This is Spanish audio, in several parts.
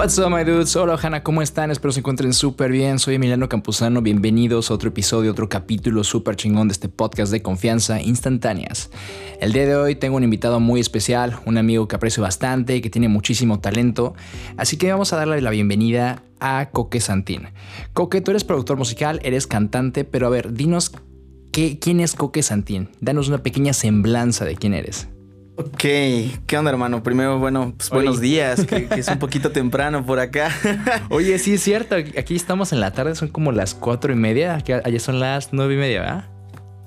What's up, my dudes? Hola, Hanna, ¿cómo están? Espero se encuentren súper bien. Soy Emiliano Campuzano. Bienvenidos a otro episodio, otro capítulo súper chingón de este podcast de confianza instantáneas. El día de hoy tengo un invitado muy especial, un amigo que aprecio bastante y que tiene muchísimo talento. Así que vamos a darle la bienvenida a Coque Santín. Coque, tú eres productor musical, eres cantante, pero a ver, dinos qué, quién es Coque Santín. Danos una pequeña semblanza de quién eres. Ok, ¿qué onda hermano? Primero, bueno, pues buenos días, que, es un poquito temprano por acá. Oye, sí es cierto, aquí estamos en la tarde, son como las cuatro y media, allá son las nueve y media, ¿verdad?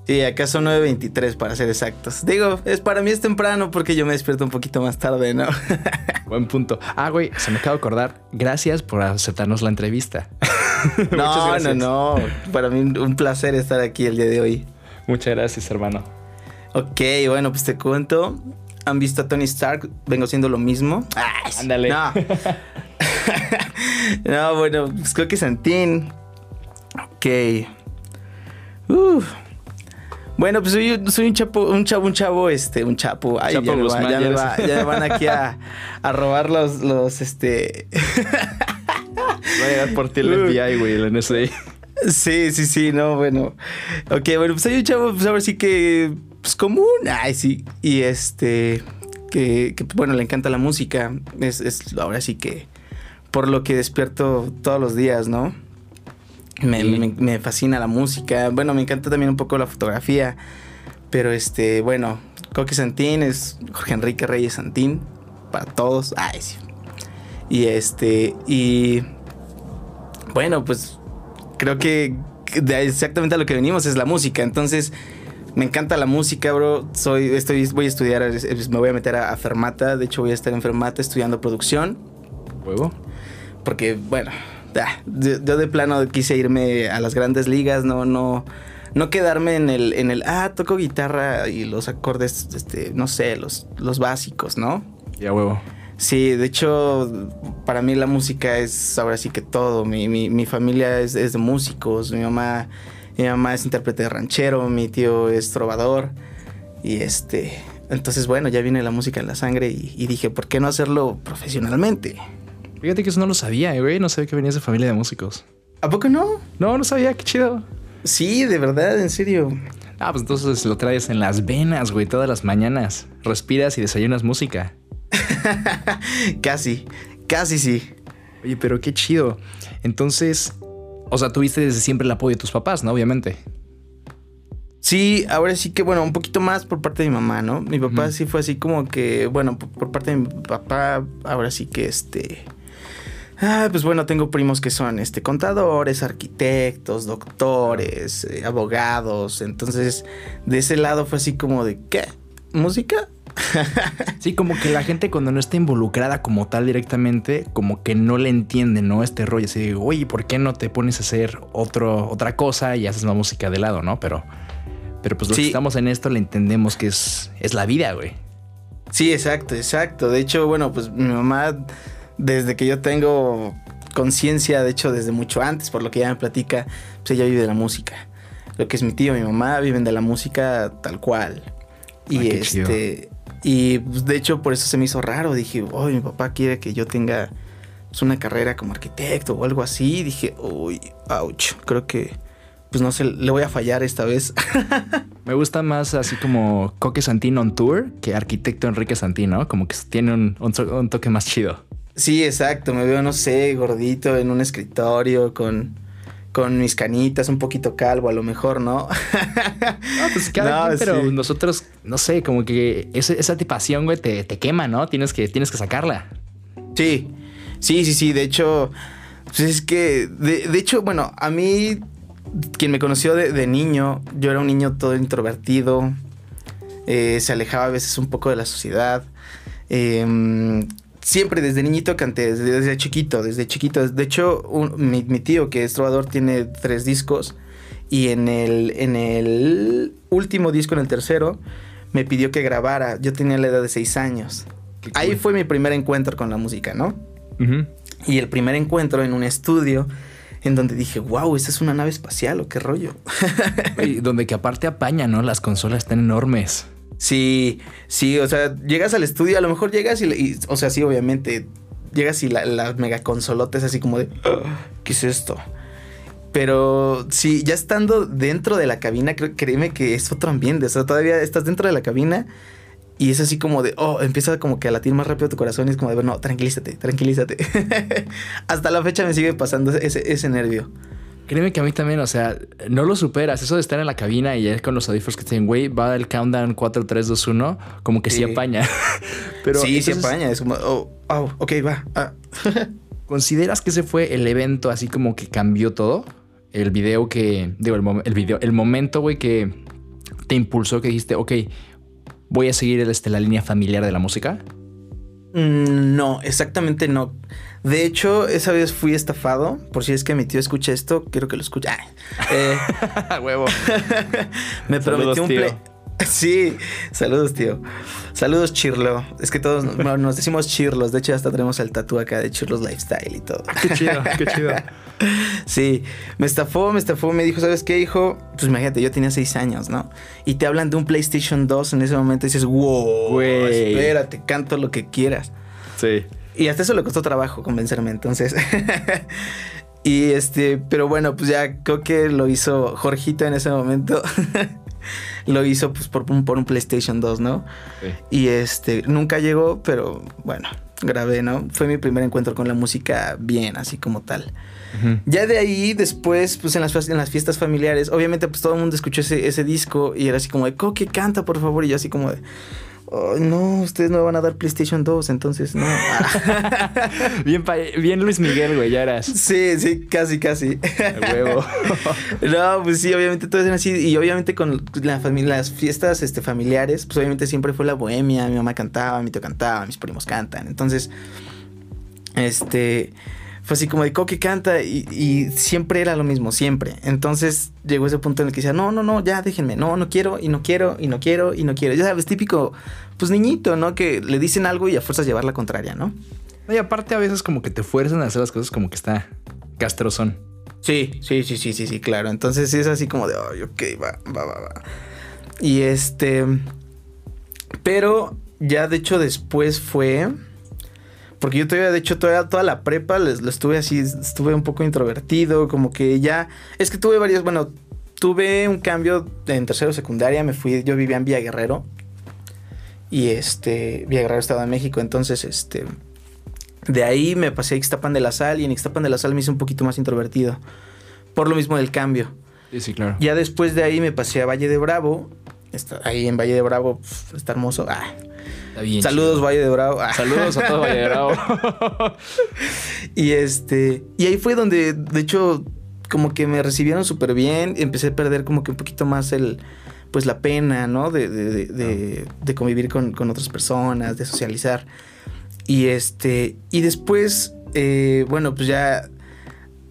Sí, acá son 9.23 para ser exactos. Digo, es para mí es temprano porque yo me despierto un poquito más tarde, ¿no? Buen punto. Ah, güey, se me acaba de acordar. Gracias por aceptarnos la entrevista. no, no, no. Para mí un placer estar aquí el día de hoy. Muchas gracias, hermano. Ok, bueno, pues te cuento han visto a Tony Stark, vengo siendo lo mismo. Ándale. No. no, bueno, pues creo que Santín. Ok. Bueno, pues soy, un chapo, un chavo, un chavo, este, un chapo. Ay, ya, me va, ya, van aquí a, a, robar los, los, este. Voy a llegar por ti el FBI, güey, el NSA. Sí, sí, sí, no, bueno. Ok, bueno, pues soy un chavo, pues a ver si que pues común. Ay, sí. Y este, que, que bueno, le encanta la música. Es, es, ahora sí que por lo que despierto todos los días, ¿no? Me, me, fascina la música. Bueno, me encanta también un poco la fotografía. Pero este, bueno, Coque Santín es Jorge Enrique Reyes Santín. Para todos. Ay, sí. Y este, y bueno, pues creo que exactamente a lo que venimos es la música. Entonces, me encanta la música, bro. Soy, estoy, voy a estudiar, me voy a meter a, Fermata. De hecho, voy a estar en Fermata estudiando producción. ¿Huevo? Porque, bueno, yo, de plano quise irme a las grandes ligas, no, no, no quedarme en el, en el, ah, toco guitarra y los acordes, este, no sé, los, los básicos, ¿no? Ya, huevo. Sí, de hecho, para mí la música es ahora sí que todo. Mi, mi, mi familia es, es de músicos, mi mamá mi mamá es intérprete de ranchero, mi tío es trovador. Y este. Entonces, bueno, ya viene la música en la sangre y, dije, ¿por qué no hacerlo profesionalmente? Fíjate que eso no lo sabía, güey. No sabía que venías de familia de músicos. ¿A poco no? No, no sabía, qué chido. Sí, de verdad, en serio. Ah, pues entonces lo traes en las venas, güey, todas las mañanas. Respiras y desayunas música. casi, casi sí. Oye, pero qué chido. Entonces, o sea, tuviste desde siempre el apoyo de tus papás, ¿no? Obviamente. Sí, ahora sí que, bueno, un poquito más por parte de mi mamá, ¿no? Mi papá sí fue así como que, bueno, por, parte de mi papá, ahora sí que este... Ah, pues bueno, tengo primos que son este, contadores, arquitectos, doctores, eh, abogados. Entonces, de ese lado fue así como de, ¿qué? ¿Música? sí, como que la gente cuando no está involucrada como tal directamente, como que no le entiende, ¿no? Este rollo. Así, oye, ¿por qué no te pones a hacer otro, otra cosa y haces la música de lado, ¿no? Pero, pero pues los que estamos en esto le entendemos que es, es la vida, güey. Sí, exacto, exacto. De hecho, bueno, pues mi mamá, desde que yo tengo conciencia, de hecho, desde mucho antes, por lo que ella me platica, pues ella vive de la música. Lo que es mi tío, mi mamá viven de la música tal cual. Y este, y pues, de hecho por eso se me hizo raro. Dije, oh, mi papá quiere que yo tenga pues, una carrera como arquitecto o algo así. dije, uy, ouch, creo que pues no sé, le voy a fallar esta vez. me gusta más así como Coque Santino on tour que arquitecto Enrique Santino, como que tiene un, un toque más chido. Sí, exacto. Me veo, no sé, gordito en un escritorio con con mis canitas, un poquito calvo a lo mejor, ¿no? no, pues cada pero nosotros, no sé, como que esa, esa tipación, güey, te, quema, ¿no? Tienes que, tienes que sacarla. Sí, sí, sí, sí. De hecho, pues es que, de, hecho, bueno, a mí, quien me conoció de, niño, yo era un niño todo introvertido, eh, se alejaba a veces un poco de la sociedad. Eh, siempre desde niñito canté, desde, chiquito, desde chiquito. De hecho, mi, tío, que es trovador, tiene tres discos. Y en el, en el último disco, en el tercero, me pidió que grabara. Yo tenía la edad de seis años. Ahí fue mi primer encuentro con la música, ¿no? Y el primer encuentro en un estudio en donde dije, wow, esta es una nave espacial o qué rollo. y donde que aparte apaña, ¿no? Las consolas están enormes. Sí, sí, o sea, llegas al estudio, a lo mejor llegas y, o sea, sí, obviamente llegas y la, la mega consolota es así como de, "Ah, ¿qué es esto? Pero sí, ya estando dentro de la cabina, creo, créeme que es otro ambiente. O sea, todavía estás dentro de la cabina y es así como de, oh, empieza como que a latir más rápido tu corazón y es como de, bueno, tranquilízate, tranquilízate. Hasta la fecha me sigue pasando ese, ese nervio. Créeme que a mí también, o sea, no lo superas. Eso de estar en la cabina y ya con los audífonos que te dicen, güey, va el countdown 4, 3, 2, 1, como que sí, Sí. apaña. Pero sí, sí entonces, apaña. Es como, oh, oh, ok, va. ah. ¿Consideras que ese fue el evento así como que cambió todo? El video que, digo, el, mom- el video, el momento, güey, que te impulsó, que dijiste, ok, voy a seguir este, la línea familiar de la música. Mm, No, exactamente no. De hecho, esa vez fui estafado. Por si es que mi tío escucha esto, quiero que lo escuche. Ah, eh, Huevo. me Saludos, prometió un tío. play. Sí, saludos, tío. Saludos, Chirlo. Es que todos bueno, nos decimos Chirlos. De hecho, hasta tenemos el tatú acá de Chirlos Lifestyle y todo. Qué chido, qué chido. Sí, me estafó, me estafó, me dijo, ¿sabes qué, hijo? Pues imagínate, yo tenía seis años, ¿no? Y te hablan de un PlayStation 2 en ese momento y dices, wow, Güey. espérate, canto lo que quieras. Sí. Y hasta eso le costó trabajo convencerme, entonces. y este, pero bueno, pues ya creo que lo hizo Jorgito en ese momento. Lo hizo pues por un, por un PlayStation 2, ¿no? Y este, nunca llegó, pero bueno, grabé, ¿no? Fue mi primer encuentro con la música bien, así como tal. Ya de ahí, después, pues en las, fies- en las fiestas familiares, obviamente, pues todo el mundo escuchó ese, ese disco y era así como de, Coque, canta, por favor. Y yo así como de, "Ay, no, ustedes no me van a dar PlayStation 2, entonces no. Bien, bien Luis Miguel, güey, ya eras. sí, sí, casi, casi. Huevo. no, pues sí, obviamente todos eran así. Y obviamente con la las fiestas este, familiares, pues obviamente siempre fue la bohemia. Mi mamá cantaba, mi tío cantaba, mis primos cantan. Entonces, este, fue así como de Coque canta y, y siempre era lo mismo, siempre. Entonces llegó ese punto en el que decía, no, no, no, ya déjenme, no, no quiero y no quiero y no quiero y no quiero. Ya sabes, típico, pues niñito, ¿no? Que le dicen algo y a fuerzas llevar la contraria, ¿no? Y aparte a veces como que te fuerzan a hacer las cosas como que está castrozón. Sí, sí, sí, sí, sí, sí, claro. Entonces es así como de, ay, ok, va, va, va, va. Y este, pero ya de hecho después fue, porque yo todavía, de hecho, todavía toda la prepa les, lo estuve así, estuve un poco introvertido, como que ya, es que tuve varios, bueno, tuve un cambio en tercero secundaria, me fui, yo vivía en Villa Guerrero. Y este, Villa Guerrero, Estado de México, entonces este... De ahí me pasé a Ixtapan de la Sal y en Ixtapan de la Sal me hice un poquito más introvertido. Por lo mismo del cambio. Sí, sí, claro. Ya después de ahí me pasé a Valle de Bravo. Está, ahí en Valle de Bravo pf, está hermoso. Ah, Está bien saludos, chido. Valle de Bravo. Ah. Saludos a todo Valle de Bravo. Y este. Y ahí fue donde, de hecho, como que me recibieron súper bien. Empecé a perder como que un poquito más el. Pues la pena, ¿no? De, de, de, de- de convivir con, con otras personas, de socializar. Y este. Y después, eh, bueno, pues ya.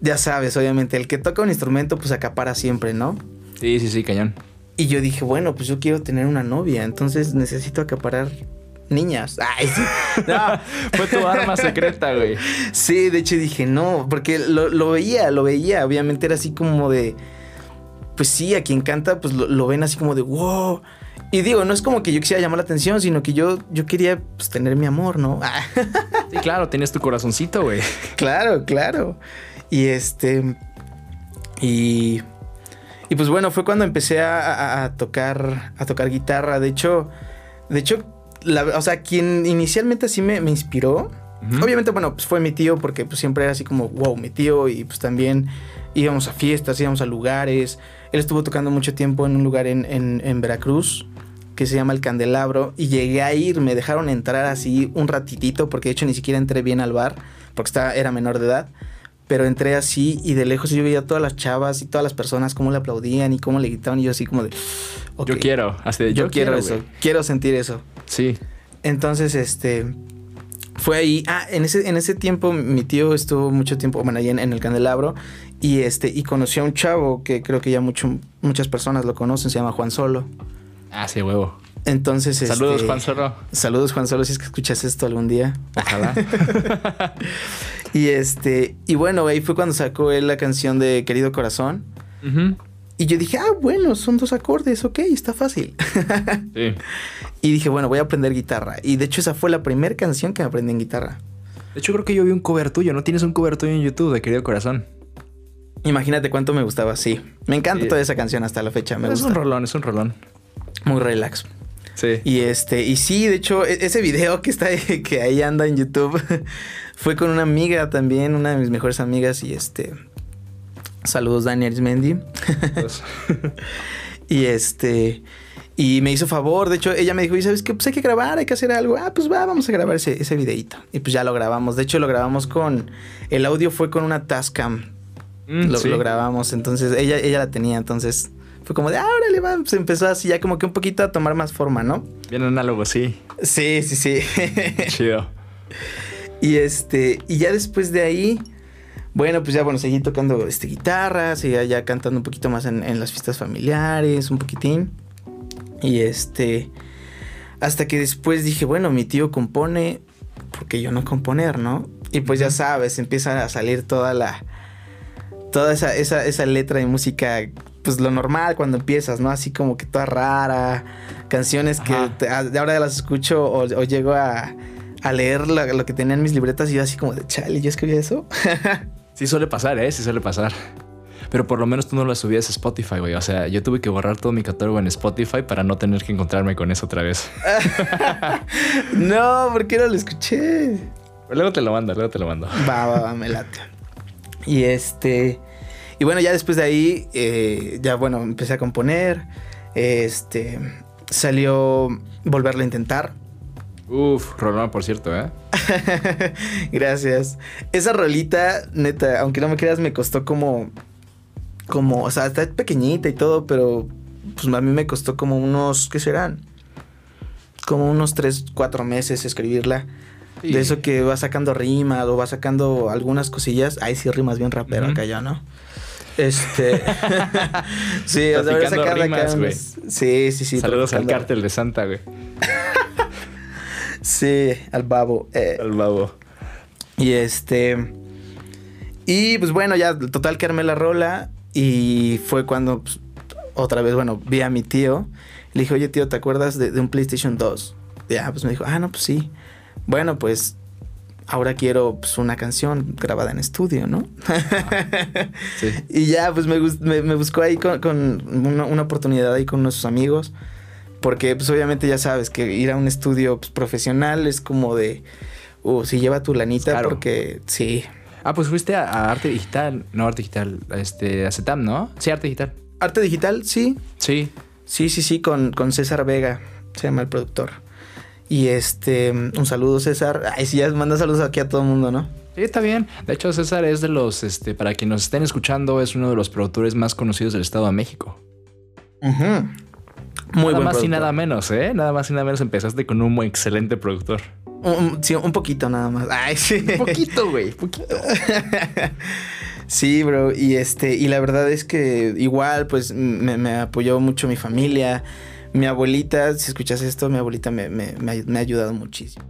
Ya sabes, obviamente, el que toca un instrumento, pues acapara siempre, ¿no? Sí, sí, sí, cañón. Y yo dije, bueno, pues yo quiero tener una novia, entonces necesito acaparar niñas. Ay, sí. No. Fue tu arma secreta, güey. Sí, de hecho dije, no, porque lo, lo veía, lo veía. Obviamente era así como de. Pues sí, a quien canta, pues lo, lo ven así como de wow. Y digo, no es como que yo quisiera llamar la atención, sino que yo, yo quería pues, tener mi amor, ¿no? Sí, claro, tenías tu corazoncito, güey. claro, claro. Y este. Y. Y pues bueno, fue cuando empecé a, a- a tocar. A tocar guitarra. De hecho. De hecho. La- o sea, quien inicialmente así me, me inspiró. Obviamente, bueno, pues fue mi tío, porque pues siempre era así como, wow, mi tío. Y pues también íbamos a fiestas, íbamos a lugares. Él estuvo tocando mucho tiempo en un lugar en, en- en Veracruz que se llama El Candelabro. Y llegué a ir, me dejaron entrar así un ratitito, porque de hecho ni siquiera entré bien al bar, porque estaba, era menor de edad. Pero entré así y de lejos yo veía a todas las chavas y todas las personas cómo le aplaudían y cómo le gritaban. Y yo así como de, ok, Yo quiero. Así de, yo, quiero, eso, quiero sentir eso. Sí. Entonces, este. Fue ahí. Ah, en ese, en ese tiempo mi tío estuvo mucho tiempo, bueno, en, en el candelabro. Y este, y conoció a un chavo que creo que ya mucho, muchas personas lo conocen, se llama Juan Solo. Ah, sí, huevo. Entonces, Saludos, este, Juan Zorro. Saludos, Juan Solo, si es que escuchas esto algún día. Ojalá. Y este, y bueno, ahí fue cuando sacó él la canción de Querido Corazón. Y yo dije, ah, bueno, son dos acordes, ok, está fácil. Sí. y dije, bueno, voy a aprender guitarra. Y de hecho, esa fue la primera canción que me aprendí en guitarra. De hecho, creo que yo vi un cover tuyo. ¿No tienes un cover tuyo en YouTube de Querido Corazón? Imagínate cuánto me gustaba, sí. Me encanta toda esa canción hasta la fecha. Me es un rolón, es un rolón. Muy relax. Sí. Y este, y sí, de hecho, e-, ese video que está ahí, que ahí anda en YouTube fue con una amiga también, una de mis mejores amigas, y este. Saludos, Dani Arismendi. y este. Y me hizo favor, de hecho, ella me dijo, ¿y sabes qué? Pues hay que grabar, hay que hacer algo. Ah, pues va, vamos a grabar ese, ese videito. Y pues ya lo grabamos. De hecho, lo grabamos con. El audio fue con una Tascam. Mm, lo, lo, grabamos. Entonces, ella, ella la tenía. Entonces, fue como de, ah, órale, va. Se empezó así ya como que un poquito a tomar más forma, ¿no? Bien análogo, sí. Sí, sí, sí. Chido. Y este, y ya después de ahí, bueno, pues ya, bueno, seguí tocando este, guitarra, seguía ya cantando un poquito más en, en las fiestas familiares, un poquitín. Y este, hasta que después dije, bueno, mi tío compone, porque yo no componer, ¿no? Y pues ya sabes, empieza a salir toda la, toda esa, esa, esa letra de música, pues lo normal cuando empiezas, ¿no? Así como que toda rara, canciones que de ahora las escucho o, llego a, a leer lo, lo, que tenían mis libretas y yo así como de, chale, ¿yo escribí eso? sí suele pasar, ¿eh? Sí suele pasar. Pero por lo menos tú no lo subías a Spotify, güey. O sea, yo tuve que borrar todo mi catálogo en Spotify para no tener que encontrarme con eso otra vez. no, ¿por qué no lo escuché? luego te lo mando, luego te lo mando. Va, va, va, me late. Y este. Y bueno, ya después de ahí, eh, ya bueno, empecé a componer. Este. Salió Volverlo a intentar. Uf, rolón, por cierto, ¿eh? Gracias. Esa rolita, neta, aunque no me creas, me costó como como, o sea, está pequeñita y todo, pero pues a mí me costó como unos, ¿qué serán? Como unos 3, 4 meses escribirla. De eso que va sacando rimas o va sacando algunas cosillas. Ahí sí rimas bien rapero acá ya, ¿no? Este. sí, o sea, sacar rimas, güey. Sí, sí, sí. Saludos al cártel de Santa, güey. sí, al babo. Eh. Al babo. Y este. Y pues bueno, ya total que armé la rola. Y fue cuando pues, otra vez, bueno, vi a mi tío. Le dije, oye tío, ¿te acuerdas de, un PlayStation 2? Ya, pues me dijo, ah, no, pues sí. Bueno, pues ahora quiero pues, una canción grabada en estudio, ¿no? sí. y ya, pues me, me, buscó ahí con, una, oportunidad ahí con unos amigos. Porque, pues obviamente ya sabes que ir a un estudio pues, profesional es como de, uh, si lleva tu lanita, porque sí, Ah, pues fuiste a, Arte Digital, no Arte Digital, este, a CETAM, ¿no? Sí, Arte Digital. Arte Digital, sí. Sí. Sí, sí, sí, con, con César Vega, se llama el productor. Y este, un saludo César. Ay, sí, ya manda saludos aquí a todo el mundo, ¿no? Sí, está bien. De hecho, César es de los, este, para quienes nos estén escuchando, es uno de los productores más conocidos del Estado de México. Muy nada más y nada menos, ¿eh? Nada más y nada menos empezaste con un muy excelente productor. Un, sí, un poquito nada más. Ay, sí. Un poquito, güey. Poquito. sí, bro. Y este, y la verdad es que igual, pues, me, apoyó mucho mi familia. Mi abuelita, si escuchas esto, mi abuelita me, ha ayudado muchísimo.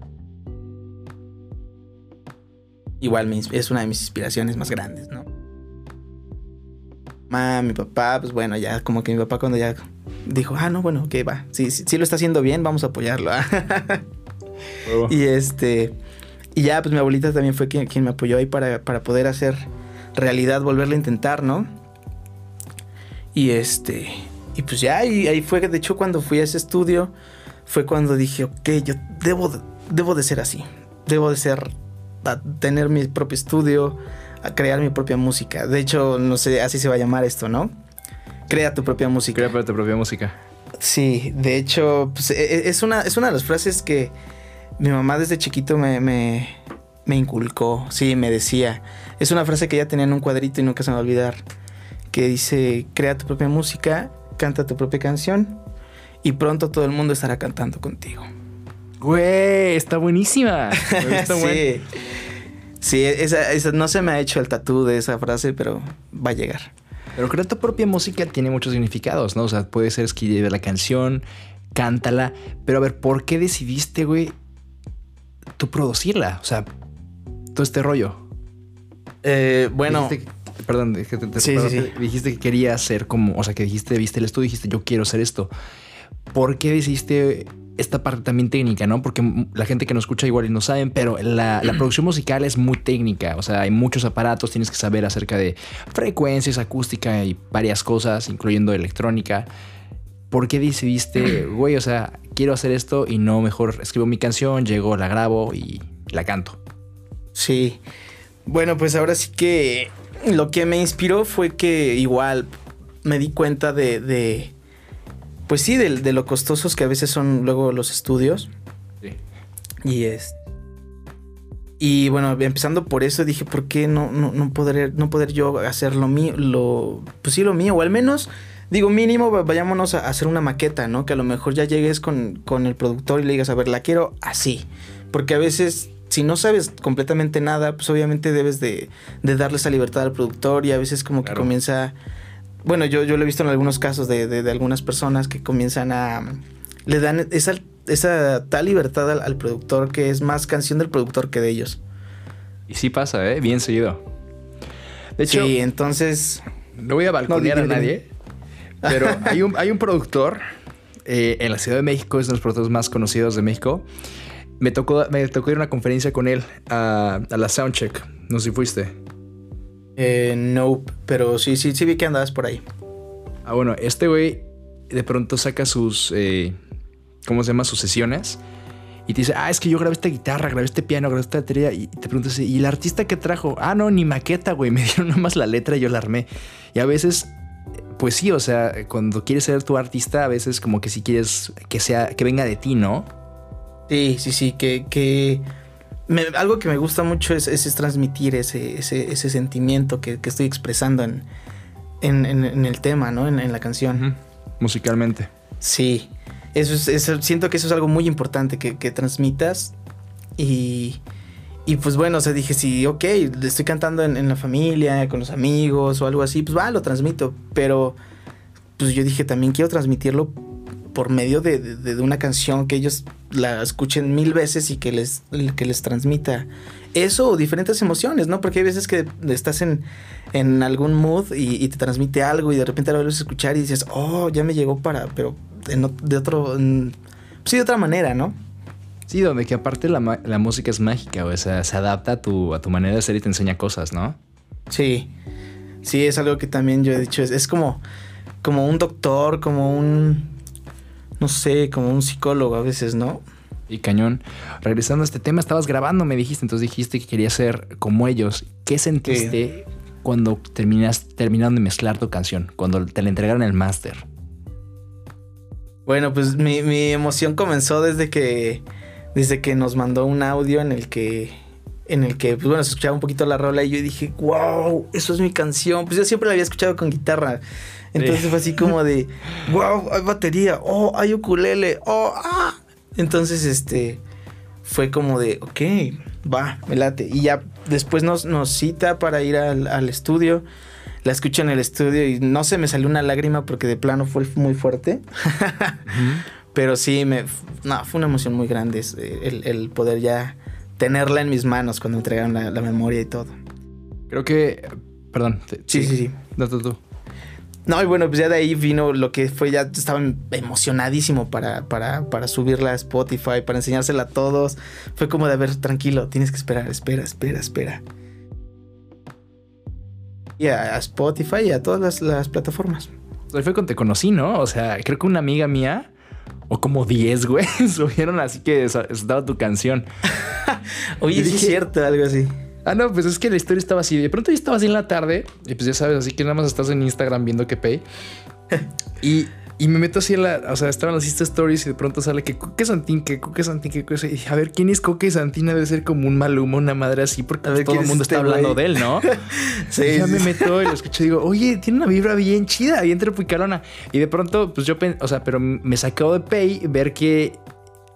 Igual es una de mis inspiraciones más grandes, ¿no? Ma, mi papá, pues bueno, ya como que mi papá cuando ya dijo, ah, no, bueno, que va. Si, si, lo está haciendo bien, vamos a apoyarlo. Y este. Y ya, pues mi abuelita también fue quien, me apoyó ahí para, poder hacer realidad, volverla a intentar, ¿no? Y este. Y pues ya, ahí, ahí fue, de hecho, cuando fui a ese estudio, fue cuando dije, ok, yo debo, debo de ser así. Debo de ser. A tener mi propio estudio, a crear mi propia música. De hecho, no sé, así se va a llamar esto, ¿no? Crea tu propia música. Crea tu propia música. Sí, de hecho, pues, e, e, es, una, es una de las frases que mi mamá desde chiquito me, me, me inculcó, sí, me decía. Es una frase que ella tenía en un cuadrito y nunca se me va a olvidar. Que dice, crea tu propia música, canta tu propia canción y pronto todo el mundo estará cantando contigo. Güey, está buenísima. sí, sí esa, no se me ha hecho el tatú de esa frase, pero va a llegar. Pero crea tu propia música tiene muchos significados, ¿no? O sea, puede ser escribir la canción, cántala. Pero a ver, ¿por qué decidiste, güey, tú producirla? O sea, todo este rollo. Eh, bueno. perdón, dijiste que querías ser como, o sea, que dijiste, viste el estudio, dijiste, yo quiero hacer esto. ¿Por qué decidiste esta parte también técnica, ¿no? Porque la gente que nos escucha igual y no saben, pero la, producción musical es muy técnica. O sea, hay muchos aparatos, tienes que saber acerca de frecuencias, acústica y varias cosas, incluyendo electrónica. ¿Por qué decidiste, güey, o sea, quiero hacer esto y no mejor escribo mi canción, llego, la grabo y la canto? Sí. Bueno, pues ahora sí que lo que me inspiró fue que igual me di cuenta de pues sí, de, lo costosos que a veces son luego los estudios. Sí. Y es. Y bueno, empezando por eso dije, ¿por qué no, no, no, poder, no poder yo hacer lo mío? Lo, pues sí, lo mío, o al menos, digo, mínimo, vayámonos a hacer una maqueta, ¿no? Que a lo mejor ya llegues con, con el productor y le digas, a ver, la quiero así. Porque a veces si no sabes completamente nada, pues obviamente debes de, de, darle esa libertad al productor y a veces como que comienza bueno, yo, yo lo he visto en algunos casos de, de, algunas personas que comienzan a... Le dan esa, esa tal libertad al, productor que es más canción del productor que de ellos. Y sí pasa, ¿eh? Bien seguido. De hecho... Sí, entonces... No voy a balconear a nadie, pero hay un, hay un productor eh, en la Ciudad de México, es uno de los productores más conocidos de México. Me tocó, me tocó ir a una conferencia con él a, a la Soundcheck. No sé si fuiste. Eh, no, pero sí, sí, sí vi que andabas por ahí. Ah, bueno, este güey de pronto saca sus, eh, ¿cómo se llama? Sus sesiones. Y te dice, ah, es que yo grabé esta guitarra, grabé este piano, grabé esta batería. Y te preguntas, ¿y el artista que trajo? Ah, no, ni maqueta, güey. Me dieron nomás la letra y yo la armé. Y a veces, pues sí, o sea, cuando quieres ser tu artista, a veces como que si quieres que sea, que venga de ti, ¿no? Sí, sí, sí, que, que algo que me gusta mucho es, es, transmitir ese, ese, sentimiento que, estoy expresando en, en, el tema, ¿no? En, la canción. Musicalmente. Sí. Eso es, siento que eso es algo muy importante que, transmitas. Y, y pues bueno, o sea, dije, si, ok, le estoy cantando en, la familia, con los amigos o algo así, pues va, lo transmito. Pero pues yo dije, también quiero transmitirlo por medio de, una canción que ellos la escuchen mil veces y que les, que les transmita eso o diferentes emociones, ¿no? Porque hay veces que estás en, en algún mood y, te transmite algo y de repente lo vuelves a escuchar y dices, oh, ya me llegó para, pero de otro, sí, de otra manera, ¿no? Sí, donde que aparte la, música es mágica, o sea, se adapta a tu, a tu manera de ser y te enseña cosas, ¿no? Sí, sí, es algo que también yo he dicho, es como, como un doctor, como un no sé, como un psicólogo a veces, ¿no? Y cañón. Regresando a este tema, estabas grabando, me dijiste, entonces dijiste que querías ser como ellos. ¿Qué sentiste cuando terminas, terminaron de mezclar tu canción? Cuando te la entregaron el máster. Bueno, pues mi, mi, emoción comenzó desde que. Desde que nos mandó un audio en el que. En el que, pues bueno, se escuchaba un poquito la rola y yo dije, wow, eso es mi canción. Pues yo siempre la había escuchado con guitarra. Entonces fue así como de, wow, hay batería, oh, hay ukulele, oh, ah. Entonces, este, fue como de, ok, va, me late. Y ya después nos, nos cita para ir al, estudio. La escucho en el estudio y no se me salió una lágrima porque de plano fue muy fuerte. Pero sí, me, no, fue una emoción muy grande eh, el, poder ya tenerla en mis manos cuando entregaron la, memoria y todo. Creo que, perdón. sí, sí, sí. No, tú, tú. No, y bueno, pues ya de ahí vino lo que fue, ya estaba emocionadísimo para, para, para subirla a Spotify, para enseñársela a todos. Fue como de, a ver, tranquilo, tienes que esperar, espera, espera, espera. Y a, Spotify y a todas las, plataformas. Ahí fue cuando te conocí, ¿no? O sea, creo que una amiga mía, o como 10, güey, subieron así que estaba tu canción. Oye, es cierto, algo así. Ah, no, pues es que la historia estaba así. De pronto yo estaba así en la tarde y pues ya sabes, así que nada más estás en Instagram viendo que pay. y, y me meto así en la, o sea, estaban las Insta Stories y de pronto sale que Coque Santín, que Coque Santín, que Coque a ver, ¿quién es Coque Santín? Debe ser como un mal humo, una madre así, porque todo el mundo está este hablando de él, ¿no? sí. Y ya me meto y lo escucho y digo, oye, tiene una vibra bien chida, bien trepicarona. Y de pronto, pues yo, o sea, pero me sacó de Pay ver que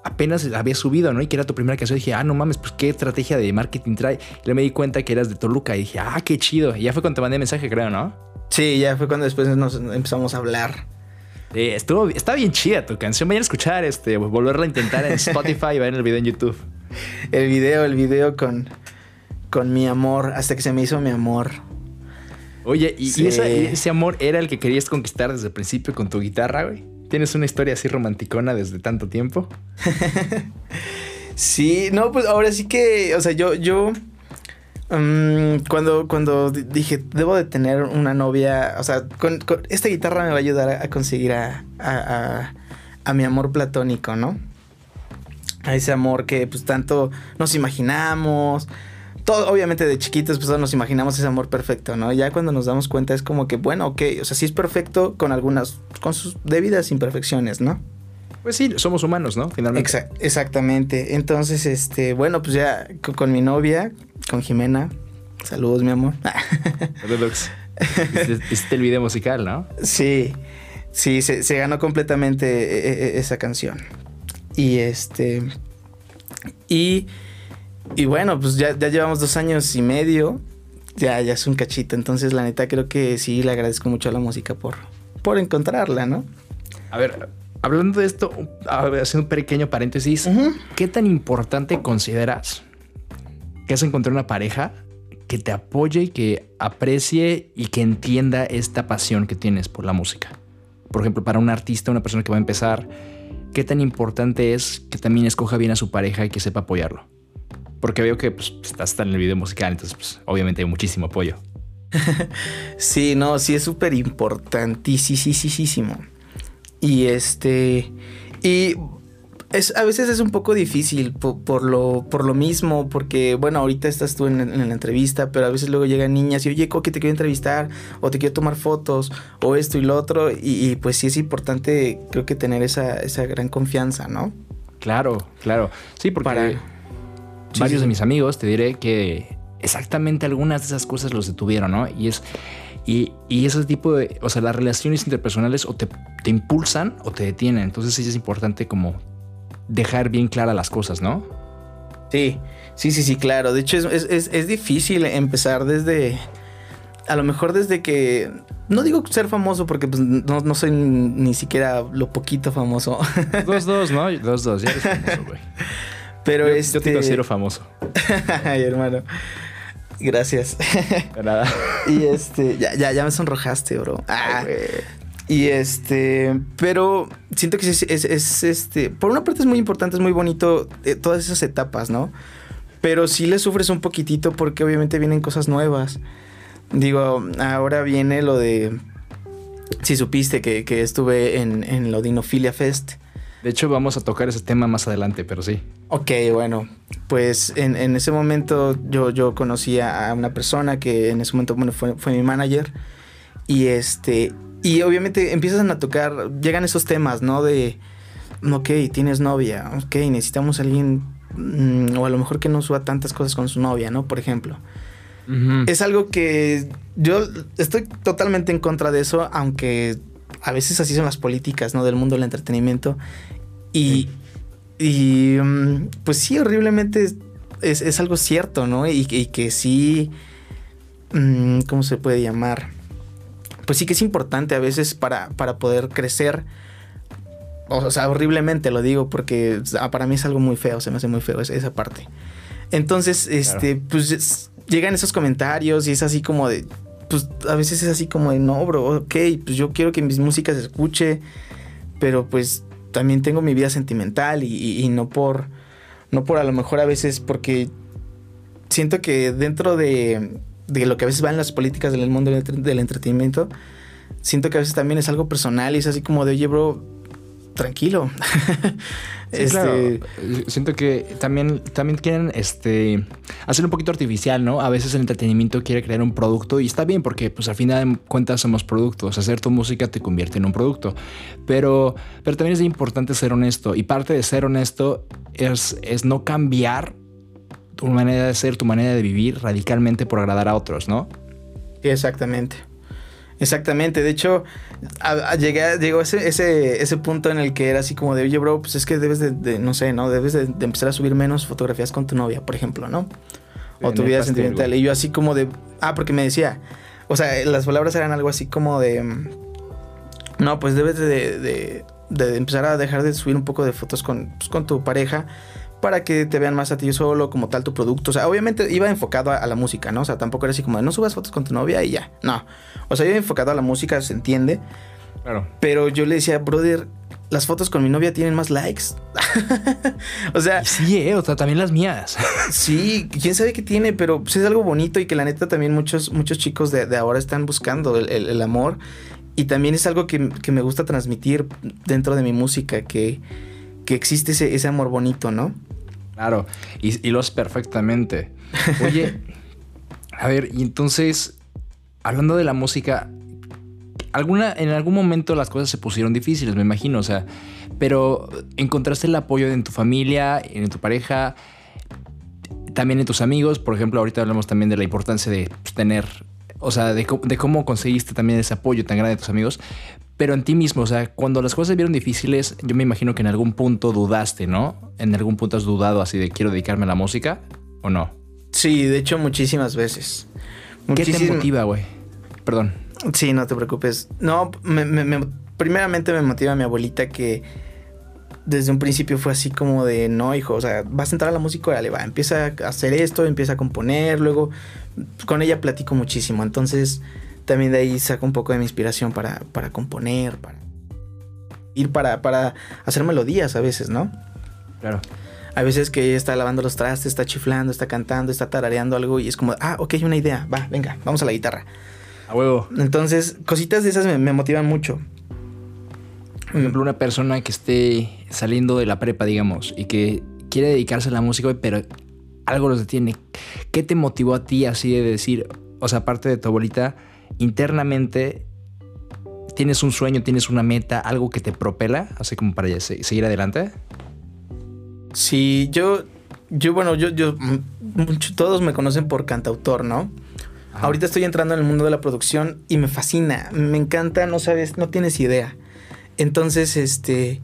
apenas había subido, ¿no? Y que era tu primera canción. dije, ah, no mames, pues qué estrategia de marketing trae. Y me di cuenta que eras de Toluca y dije, ah, qué chido. Y ya fue cuando te mandé mensaje, creo, ¿no? Sí, ya fue cuando después nos empezamos a hablar. Sí, estuvo, está bien chida tu canción. Vayan a escuchar, este, volverla a intentar en Spotify y ver el video en YouTube. El video, el video con, con mi amor, hasta que se me hizo mi amor. Oye, ¿y, ese amor era el que querías conquistar desde el principio con tu guitarra, güey? ¿Tienes una historia así romanticona desde tanto tiempo? sí, no, pues ahora sí que, o sea, yo, yo, mm, cuando, cuando dije, debo de tener una novia, o sea, esta guitarra me va a ayudar a, conseguir a, a, mi amor platónico, ¿no? A ese amor que pues tanto nos imaginamos, todo, obviamente de chiquitos, pues nos imaginamos ese amor perfecto, ¿no? Ya cuando nos damos cuenta es como que, bueno, ok, o sea, sí es perfecto con algunas, con sus debidas imperfecciones, ¿no? Pues sí, somos humanos, ¿no? Finalmente. exactamente. Entonces, este, bueno, pues ya con, mi novia, con Jimena. Saludos, mi amor. Saludos. Hiciste el video musical, ¿no? Sí, sí, se, se ganó completamente e, e, e, esa canción. Y este. Y y bueno, pues ya, ya llevamos dos años y medio. Ya, ya es un cachito. Entonces, la neta, creo que sí le agradezco mucho a la música por, por encontrarla, ¿no? A ver, hablando de esto, haciendo un pequeño paréntesis, ¿qué tan importante consideras que es encontrar una pareja que te apoye y que aprecie y que entienda esta pasión que tienes por la música? Por ejemplo, para un artista, una persona que va a empezar, ¿qué tan importante es que también escoja bien a su pareja y que sepa apoyarlo? Porque veo que pues, está en el video musical, entonces pues, obviamente hay muchísimo apoyo. sí, no, sí es súper importantísimo. Y este. Y es, a veces es un poco difícil por, lo, por lo mismo, porque bueno, ahorita estás tú en, la entrevista, pero a veces luego llegan niñas y oye, que te quiero entrevistar, o te quiero tomar fotos, o esto y lo otro, y, pues sí es importante, creo que tener esa, esa gran confianza, ¿no? Claro, claro. Sí, porque varios de mis amigos, te diré que exactamente algunas de esas cosas los detuvieron, ¿no? Y es. Y, ese tipo de. O sea, las relaciones interpersonales o te, impulsan o te detienen. Entonces sí es importante como dejar bien claras las cosas, ¿no? Sí, sí, sí, sí, claro. De hecho, es, es, difícil empezar desde. A lo mejor desde que. No digo ser famoso porque pues, no, no soy ni siquiera lo poquito famoso. Dos, dos, ¿no? Dos, dos, ya eres famoso, güey. Pero yo, este... yo te considero famoso. Ay, hermano. Gracias. De nada. y este, ya, ya, ya me sonrojaste, bro. Ah, y este, pero siento que es, es, este, por una parte es muy importante, es muy bonito eh, todas esas etapas, ¿no? Pero sí le sufres un poquitito porque obviamente vienen cosas nuevas. Digo, ahora viene lo de, si supiste que, que estuve en, en lo Dinofilia Fest. De hecho, vamos a tocar ese tema más adelante, pero sí. Ok, bueno, pues en, ese momento yo, yo conocí a una persona que en ese momento bueno, fue, fue mi manager. Y este, y obviamente empiezan a tocar, llegan esos temas, ¿no? De, ok, tienes novia, ok, necesitamos a alguien, mm, o a lo mejor que no suba tantas cosas con su novia, ¿no? Por ejemplo. Es algo que yo estoy totalmente en contra de eso, aunque a veces así son las políticas, ¿no? Del mundo del entretenimiento. Y, y mm, pues sí, horriblemente es, algo cierto, ¿no? Y, que sí, mm, ¿cómo se puede llamar? Pues sí que es importante a veces para, para poder crecer. O sea, horriblemente lo digo porque para mí es algo muy feo, se me hace muy feo esa, parte. Entonces, este, pues llegan esos comentarios y es así como de, pues a veces es así como de, no, bro, ok, pues yo quiero que mis músicas se escuche, pero pues también tengo mi vida sentimental y, no por, no por a lo mejor a veces porque siento que dentro de, de lo que a veces va en las políticas del mundo del entretenimiento, siento que a veces también es algo personal y es así como de, oye, bro, tranquilo. este... Siento que también, también quieren este, hacer un poquito artificial, ¿no? A veces el entretenimiento quiere crear un producto y está bien porque pues al final de cuentas somos productos. Hacer tu música te convierte en un producto. Pero, pero también es importante ser honesto y parte de ser honesto es, es no cambiar tu manera de ser, tu manera de vivir radicalmente por agradar a otros, ¿no? Sí, exactamente. Exactamente, de hecho, llegué, llegó ese, ese, ese, punto en el que era así como de, oye, bro, pues es que debes de, no sé, ¿no? Debes de, empezar a subir menos fotografías con tu novia, por ejemplo, ¿no? O tu vida sentimental. Y yo así como de, ah, porque me decía, o sea, las palabras eran algo así como de, no, pues debes de, de empezar a dejar de subir un poco de fotos con, pues, con tu pareja para que te vean más a ti solo, como tal tu producto. O sea, obviamente iba enfocado a, la música, ¿no? O sea, tampoco era así como, no subas fotos con tu novia y ya. No. O sea, iba enfocado a la música, se entiende. Claro. Pero yo le decía, brother, las fotos con mi novia tienen más likes. o sea. Sí, eh, o sea, también las mías. sí, quién sabe qué tiene, pero pues, es algo bonito y que la neta también muchos, muchos chicos de, ahora están buscando el, amor. Y también es algo que, me gusta transmitir dentro de mi música, que, que existe ese, ese, amor bonito, ¿no? Claro, y, y lo es perfectamente. Oye, a ver, y entonces, hablando de la música, alguna, en algún momento las cosas se pusieron difíciles, me imagino, o sea, pero encontraste el apoyo en tu familia, en tu pareja, también en tus amigos, por ejemplo, ahorita hablamos también de la importancia de pues, tener, o sea, de, cómo conseguiste también ese apoyo tan grande de tus amigos, pero en ti mismo, o sea, cuando las cosas se vieron difíciles, yo me imagino que en algún punto dudaste, ¿no? En algún punto has dudado así de quiero dedicarme a la música o no. Sí, de hecho muchísimas veces. ¿Qué te motiva, güey? Perdón. Sí, no te preocupes. No, primeramente me motiva mi abuelita que desde un principio fue así como de, no, hijo, o sea, vas a entrar a la música, dale, va, empieza a hacer esto, empieza a componer, luego con ella platico muchísimo, entonces también de ahí saco un poco de mi inspiración para, para componer, para ir para, para hacer melodías a veces, ¿no? Claro. A veces que ella está lavando los trastes, está chiflando, está cantando, está tarareando algo y es como, ah, ok, una idea, va, venga, vamos a la guitarra. A huevo. Entonces, cositas de esas me, motivan mucho. Por ejemplo, una persona que esté saliendo de la prepa, digamos, y que quiere dedicarse a la música, pero algo los detiene. ¿Qué te motivó a ti así de decir, o sea, aparte de tu abuelita, internamente tienes un sueño, tienes una meta, algo que te propela, así como para seguir adelante? Sí, yo, yo bueno, yo, yo, todos me conocen por cantautor, ¿no? Ahorita estoy entrando en el mundo de la producción y me fascina, me encanta, no sabes, no tienes idea. Entonces, este,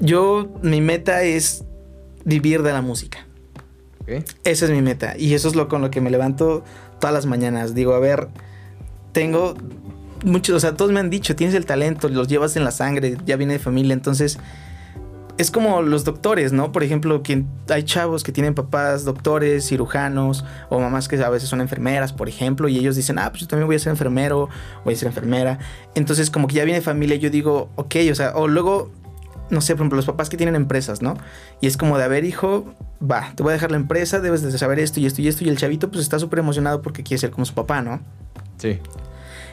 yo, mi meta es vivir de la música. Esa es mi meta y eso es lo con lo que me levanto todas las mañanas. Digo, a ver, tengo muchos, o sea, todos me han dicho, tienes el talento, los llevas en la sangre, ya viene de familia, entonces es como los doctores, ¿no? Por ejemplo, hay chavos que tienen papás doctores, cirujanos, o mamás que a veces son enfermeras, por ejemplo, y ellos dicen, ah, pues yo también voy a ser enfermero, voy a ser enfermera. Entonces, como que ya viene familia, yo digo, ok, o sea, o luego, no sé, por ejemplo, los papás que tienen empresas, ¿no? Y es como de, a ver, hijo, va, te voy a dejar la empresa, debes de saber esto y esto y esto, y el chavito pues está súper emocionado porque quiere ser como su papá, ¿no? Sí.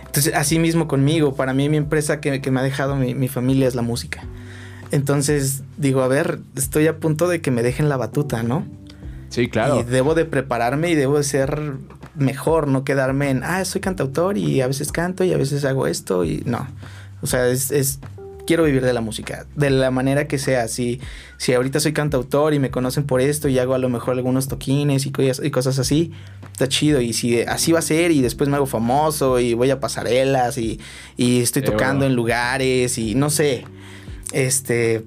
Entonces, así mismo conmigo, para mí mi empresa que, me ha dejado mi, mi familia es la música. Entonces digo, a ver, estoy a punto de que me dejen la batuta, ¿no? Sí, claro. Y debo de prepararme y debo de ser mejor, no quedarme en, ah, soy cantautor y a veces canto y a veces hago esto y no. O sea, es, quiero vivir de la música, de la manera que sea. Si, si ahorita soy cantautor y me conocen por esto y hago a lo mejor algunos toquines y, y cosas así, está chido. Y si así va a ser y después me hago famoso y voy a pasarelas y, estoy tocando en lugares y no sé. Este,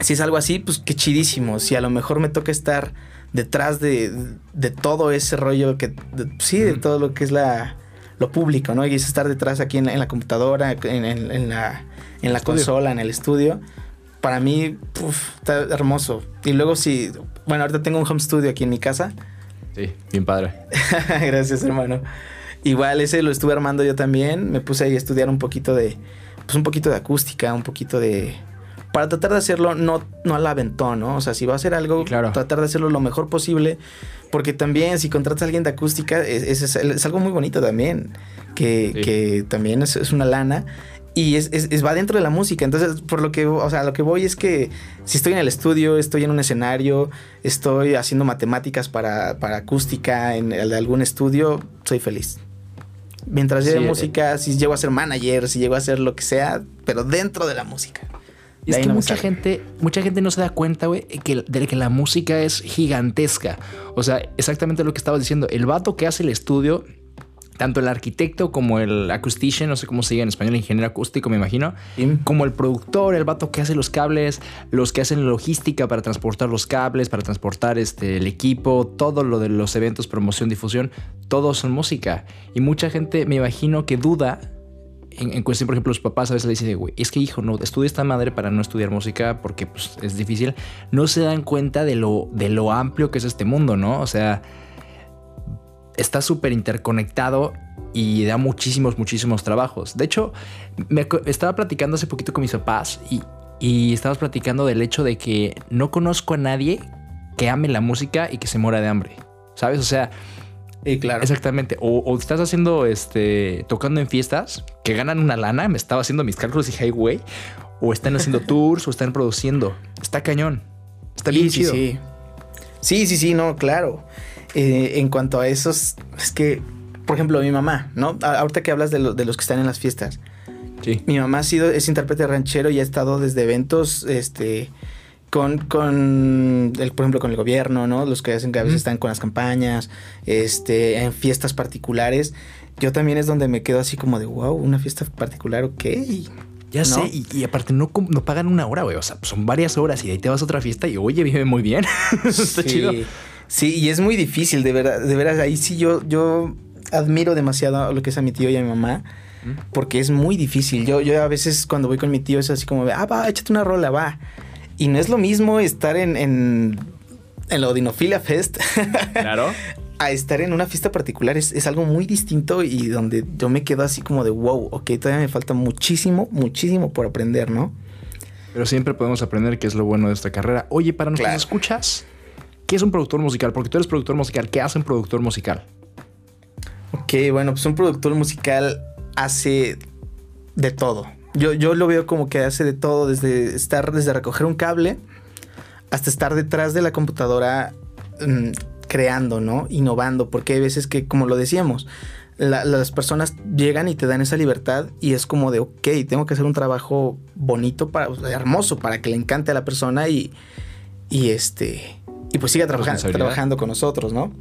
si es algo así, pues qué chidísimo. Si a lo mejor me toca estar detrás de, de todo ese rollo que, sí, de todo lo que es la, lo público, ¿no? Y es estar detrás aquí en, la computadora, en, en, la, en la consola, en el estudio. Para mí, está hermoso. Y luego si, bueno, ahorita tengo un home studio aquí en mi casa. Sí, bien padre. Gracias, hermano. Igual ese lo estuve armando yo también. Me puse ahí a estudiar un poquito de, pues un poquito de acústica, un poquito de... Para tratar de hacerlo no, no al aventón, ¿no? O sea, si va a hacer algo, tratar de hacerlo lo mejor posible. Porque también si contratas a alguien de acústica, es, es, algo muy bonito también. Que, que también es, es, una lana. Y es, es, va dentro de la música. Entonces, por lo que, o sea, lo que voy es que si estoy en el estudio, estoy en un escenario, estoy haciendo matemáticas para, para acústica en algún estudio, soy feliz. Mientras lleve música, si llego a ser manager, si llego a ser lo que sea, pero dentro de la música. Y es que mucha gente, mucha gente no se da cuenta, güey, que, de que la música es gigantesca. O sea, exactamente lo que estabas diciendo. El vato que hace el estudio tanto el arquitecto como el acoustician, no sé cómo se diga en español, ingeniero acústico, me imagino, como el productor, el vato que hace los cables, los que hacen logística para transportar los cables, para transportar este, el equipo, todo lo de los eventos, promoción, difusión, todos son música. Y mucha gente, me imagino, que duda. En, cuestión, por ejemplo, los papás a veces le dicen, güey, es que hijo, no, estudia esta madre para no estudiar música porque pues, es difícil. No se dan cuenta de lo, de lo amplio que es este mundo, ¿no? O sea, está súper interconectado y da muchísimos, muchísimos trabajos. De hecho, me estaba platicando hace poquito con mis papás y, y estábamos platicando del hecho de que no conozco a nadie que ame la música y que se muera de hambre. ¿Sabes? O sea, claro. Exactamente. O, estás haciendo, este, tocando en fiestas que ganan una lana. Me estaba haciendo mis cálculos y highway. O están haciendo tours o están produciendo. Está cañón. Está bien sí, Sí, sí, sí, sí, no, claro. Eh, en cuanto a esos, es que, por ejemplo, mi mamá, ¿no? Ahorita que hablas de, de los que están en las fiestas. Sí. Mi mamá ha sido, es intérprete ranchero y ha estado desde eventos, este, con, con el, por ejemplo, con el gobierno, ¿no? Los que hacen que a veces están con las campañas, este, en fiestas particulares. Yo también es donde me quedo así como de, wow, una fiesta particular, ok. Ya sé, y, aparte no, no pagan una hora, güey. O sea, son varias horas y de ahí te vas a otra fiesta y oye, vive muy bien. Está chido. Sí, y es muy difícil, de verdad, de verdad. Ahí sí yo, yo admiro demasiado lo que es a mi tío y a mi mamá. Porque es muy difícil. Yo, yo a veces cuando voy con mi tío es así como, ah, va, échate una rola, va. Y no es lo mismo estar en, en, en la Odinofilia Fest. Claro. a estar en una fiesta particular es, es, algo muy distinto y donde yo me quedo así como de wow, ok, todavía me falta muchísimo, muchísimo por aprender, ¿no? Pero siempre podemos aprender qué es lo bueno de esta carrera. Oye, para nosotros claro. escuchas, ¿qué es un productor musical? Porque tú eres productor musical, ¿qué hace un productor musical? Ok, bueno, pues un productor musical hace de todo. Yo, yo lo veo como que hace de todo, desde estar, desde recoger un cable hasta estar detrás de la computadora mmm, creando, ¿no? Innovando, porque hay veces que, como lo decíamos, la, las personas llegan y te dan esa libertad y es como de, ok, tengo que hacer un trabajo bonito, para, hermoso, para que le encante a la persona y, y este, y pues siga trabajando, trabajando con nosotros, ¿no?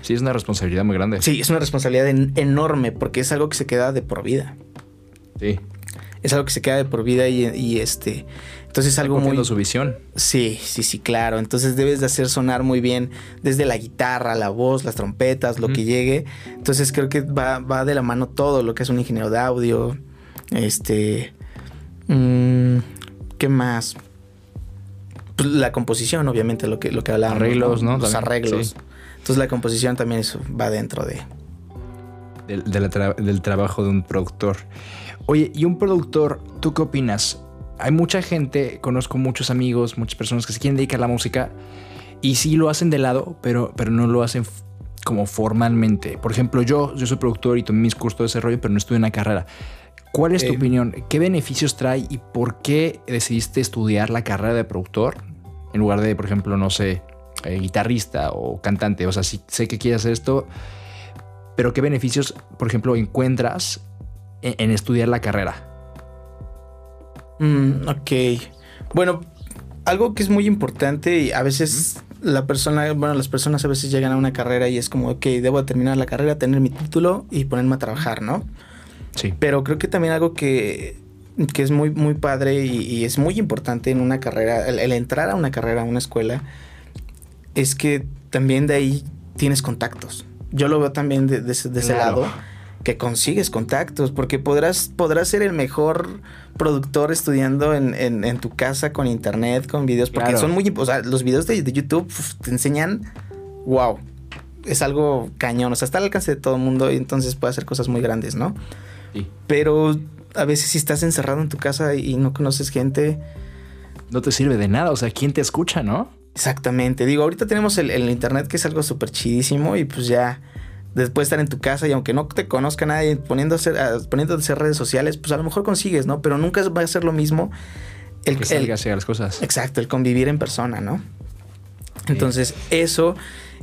Sí, es una responsabilidad muy grande. Sí, es una responsabilidad en, enorme porque es algo que se queda de por vida. Sí. Es algo que se queda de por vida y, este entonces es algo muy su visión. Sí sí sí claro. Entonces debes de hacer sonar muy bien desde la guitarra la voz las trompetas lo que llegue. Entonces creo que va, va, de la mano todo lo que es un ingeniero de audio este mmm, qué más pues la composición obviamente lo que lo que hablábamos arreglos no, los arreglos entonces la composición también eso va dentro de del, del trabajo de un productor Oye, y un productor, ¿tú qué opinas? Hay mucha gente, conozco muchos amigos, muchas personas que se quieren dedicar a la música y sí lo hacen de lado, pero, pero no lo hacen como formalmente. Por ejemplo, yo, yo soy productor y tomé mis cursos de desarrollo, pero no estudié una carrera. ¿Cuál es tu opinión? ¿Qué beneficios trae y por qué decidiste estudiar la carrera de productor en lugar de, por ejemplo, no sé, eh, guitarrista o cantante? O sea, sí sé que quieres hacer esto, pero ¿qué beneficios, por ejemplo, encuentras en, estudiar la carrera? Mm, ok. Bueno, algo que es muy importante y a veces la persona, bueno, las personas a veces llegan a una carrera y es como, ok, debo terminar la carrera, tener mi título y ponerme a trabajar, ¿no? Sí. Pero creo que también algo que, que es muy, muy padre y, es muy importante en una carrera, el, entrar a una carrera, a una escuela, es que también de ahí tienes contactos. Yo lo veo también de, ese lado que consigues contactos, porque podrás, podrás ser el mejor productor estudiando en, en, tu casa con internet, con videos, porque son muy, o sea, los videos de, YouTube te enseñan, wow, es algo cañón, o sea, está al alcance de todo el mundo y entonces puede hacer cosas muy grandes, ¿no? Sí. Pero a veces si estás encerrado en tu casa y no conoces gente... No te sirve de nada, o sea, ¿quién te escucha, no? Exactamente, digo, ahorita tenemos el, el internet que es algo súper chidísimo y pues ya después de estar en tu casa y aunque no te conozca nadie poniéndose, poniéndose redes sociales, pues a lo mejor consigues, ¿no? Pero nunca va a ser lo mismo el que salga a las cosas. Exacto, el convivir en persona, ¿no? Entonces, eso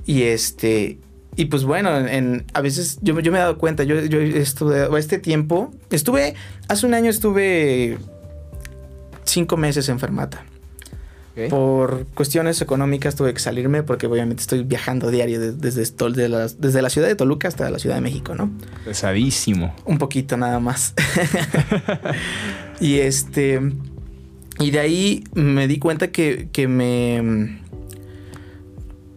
y este y pues bueno, en, a veces yo, yo, me he dado cuenta, yo, yo estuve este tiempo, estuve, hace un año estuve cinco meses enfermata. Por cuestiones económicas tuve que salirme porque obviamente estoy viajando diario desde, desde, la ciudad de Toluca hasta la Ciudad de México, ¿no? Pesadísimo. Un poquito nada más. y este... Y de ahí me di cuenta que, que me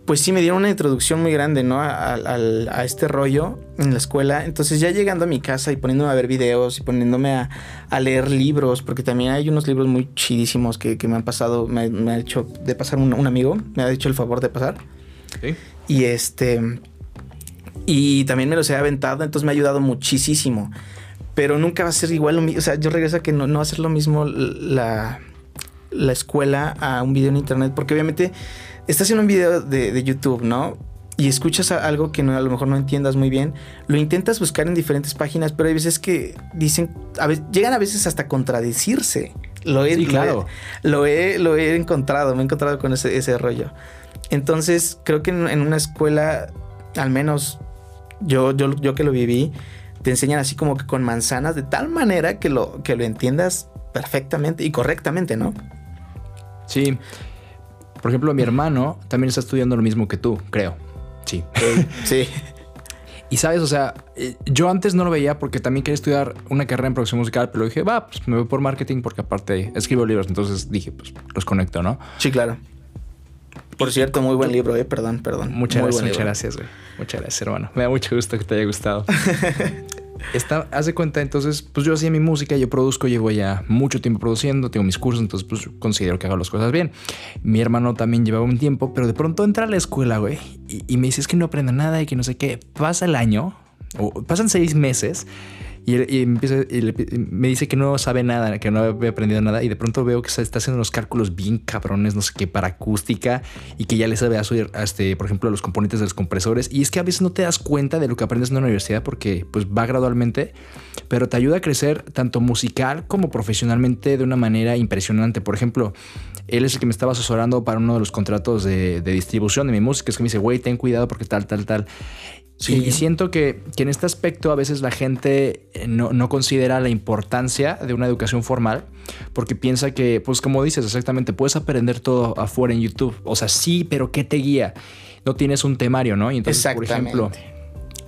pues sí me dieron una introducción muy grande, ¿no? A, este rollo en la escuela. Entonces ya llegando a mi casa y poniéndome a ver videos y poniéndome a, leer libros, porque también hay unos libros muy chidísimos que, me han pasado, me, ha hecho de pasar un, amigo, me ha hecho el favor de pasar. Sí. Y este... Y también me los he aventado, entonces me ha ayudado muchísimo. Pero nunca va a ser igual. O sea, yo regreso a que no, no va a ser lo mismo la, la escuela a un video en internet, porque obviamente estás en un video de, de YouTube, ¿no? Y escuchas algo que no, a lo mejor no entiendas muy bien, lo intentas buscar en diferentes páginas, pero hay veces que dicen, a veces, llegan a veces hasta contradecirse. Lo he, claro. lo, he, lo he encontrado, me he encontrado con ese, ese rollo. Entonces, creo que en, en, una escuela, al menos yo, yo, yo que lo viví, te enseñan así como que con manzanas, de tal manera que lo, que lo entiendas perfectamente y correctamente, ¿no? Sí. Por ejemplo, mi hermano también está estudiando lo mismo que tú, creo. Sí. sí. Y sabes, o sea, eh, yo antes no lo veía porque también quería estudiar una carrera en producción musical, pero dije, va, pues me voy por marketing porque aparte escribo libros, entonces dije, pues los conecto, ¿no? Sí, claro. Por cierto, muy buen libro, eh, perdón, perdón. Muchas gracias, muchas gracias, güey. Muchas gracias, hermano. Me da mucho gusto que te haya gustado. Está, haz de cuenta, entonces, pues yo hacía mi música, yo produzco, llevo ya mucho tiempo produciendo, tengo mis cursos, entonces pues considero que hago las cosas bien. Mi hermano también llevaba un tiempo, pero de pronto entra a la escuela, güey, y, me dice que no aprendo nada y que no sé qué. Pasa el año, o pasan seis meses y, y, empieza, y me dice que no sabe nada, que no había aprendido nada. Y de pronto veo que está haciendo unos cálculos bien cabrones, no sé qué, para acústica y que ya le sabe a subir, este, por ejemplo, a los componentes de los compresores. Y es que a veces no te das cuenta de lo que aprendes en una universidad porque pues va gradualmente, pero te ayuda a crecer tanto musical como profesionalmente de una manera impresionante. Por ejemplo, él es el que me estaba asesorando para uno de los contratos de distribución de mi música. Es que me dice, güey, ten cuidado porque tal, tal, tal. Sí. Y siento que, que, en este aspecto a veces la gente no, no, considera la importancia de una educación formal porque piensa que, pues como dices exactamente, puedes aprender todo afuera en YouTube. O sea, sí, pero ¿qué te guía? No tienes un temario, ¿no? Y entonces, por ejemplo,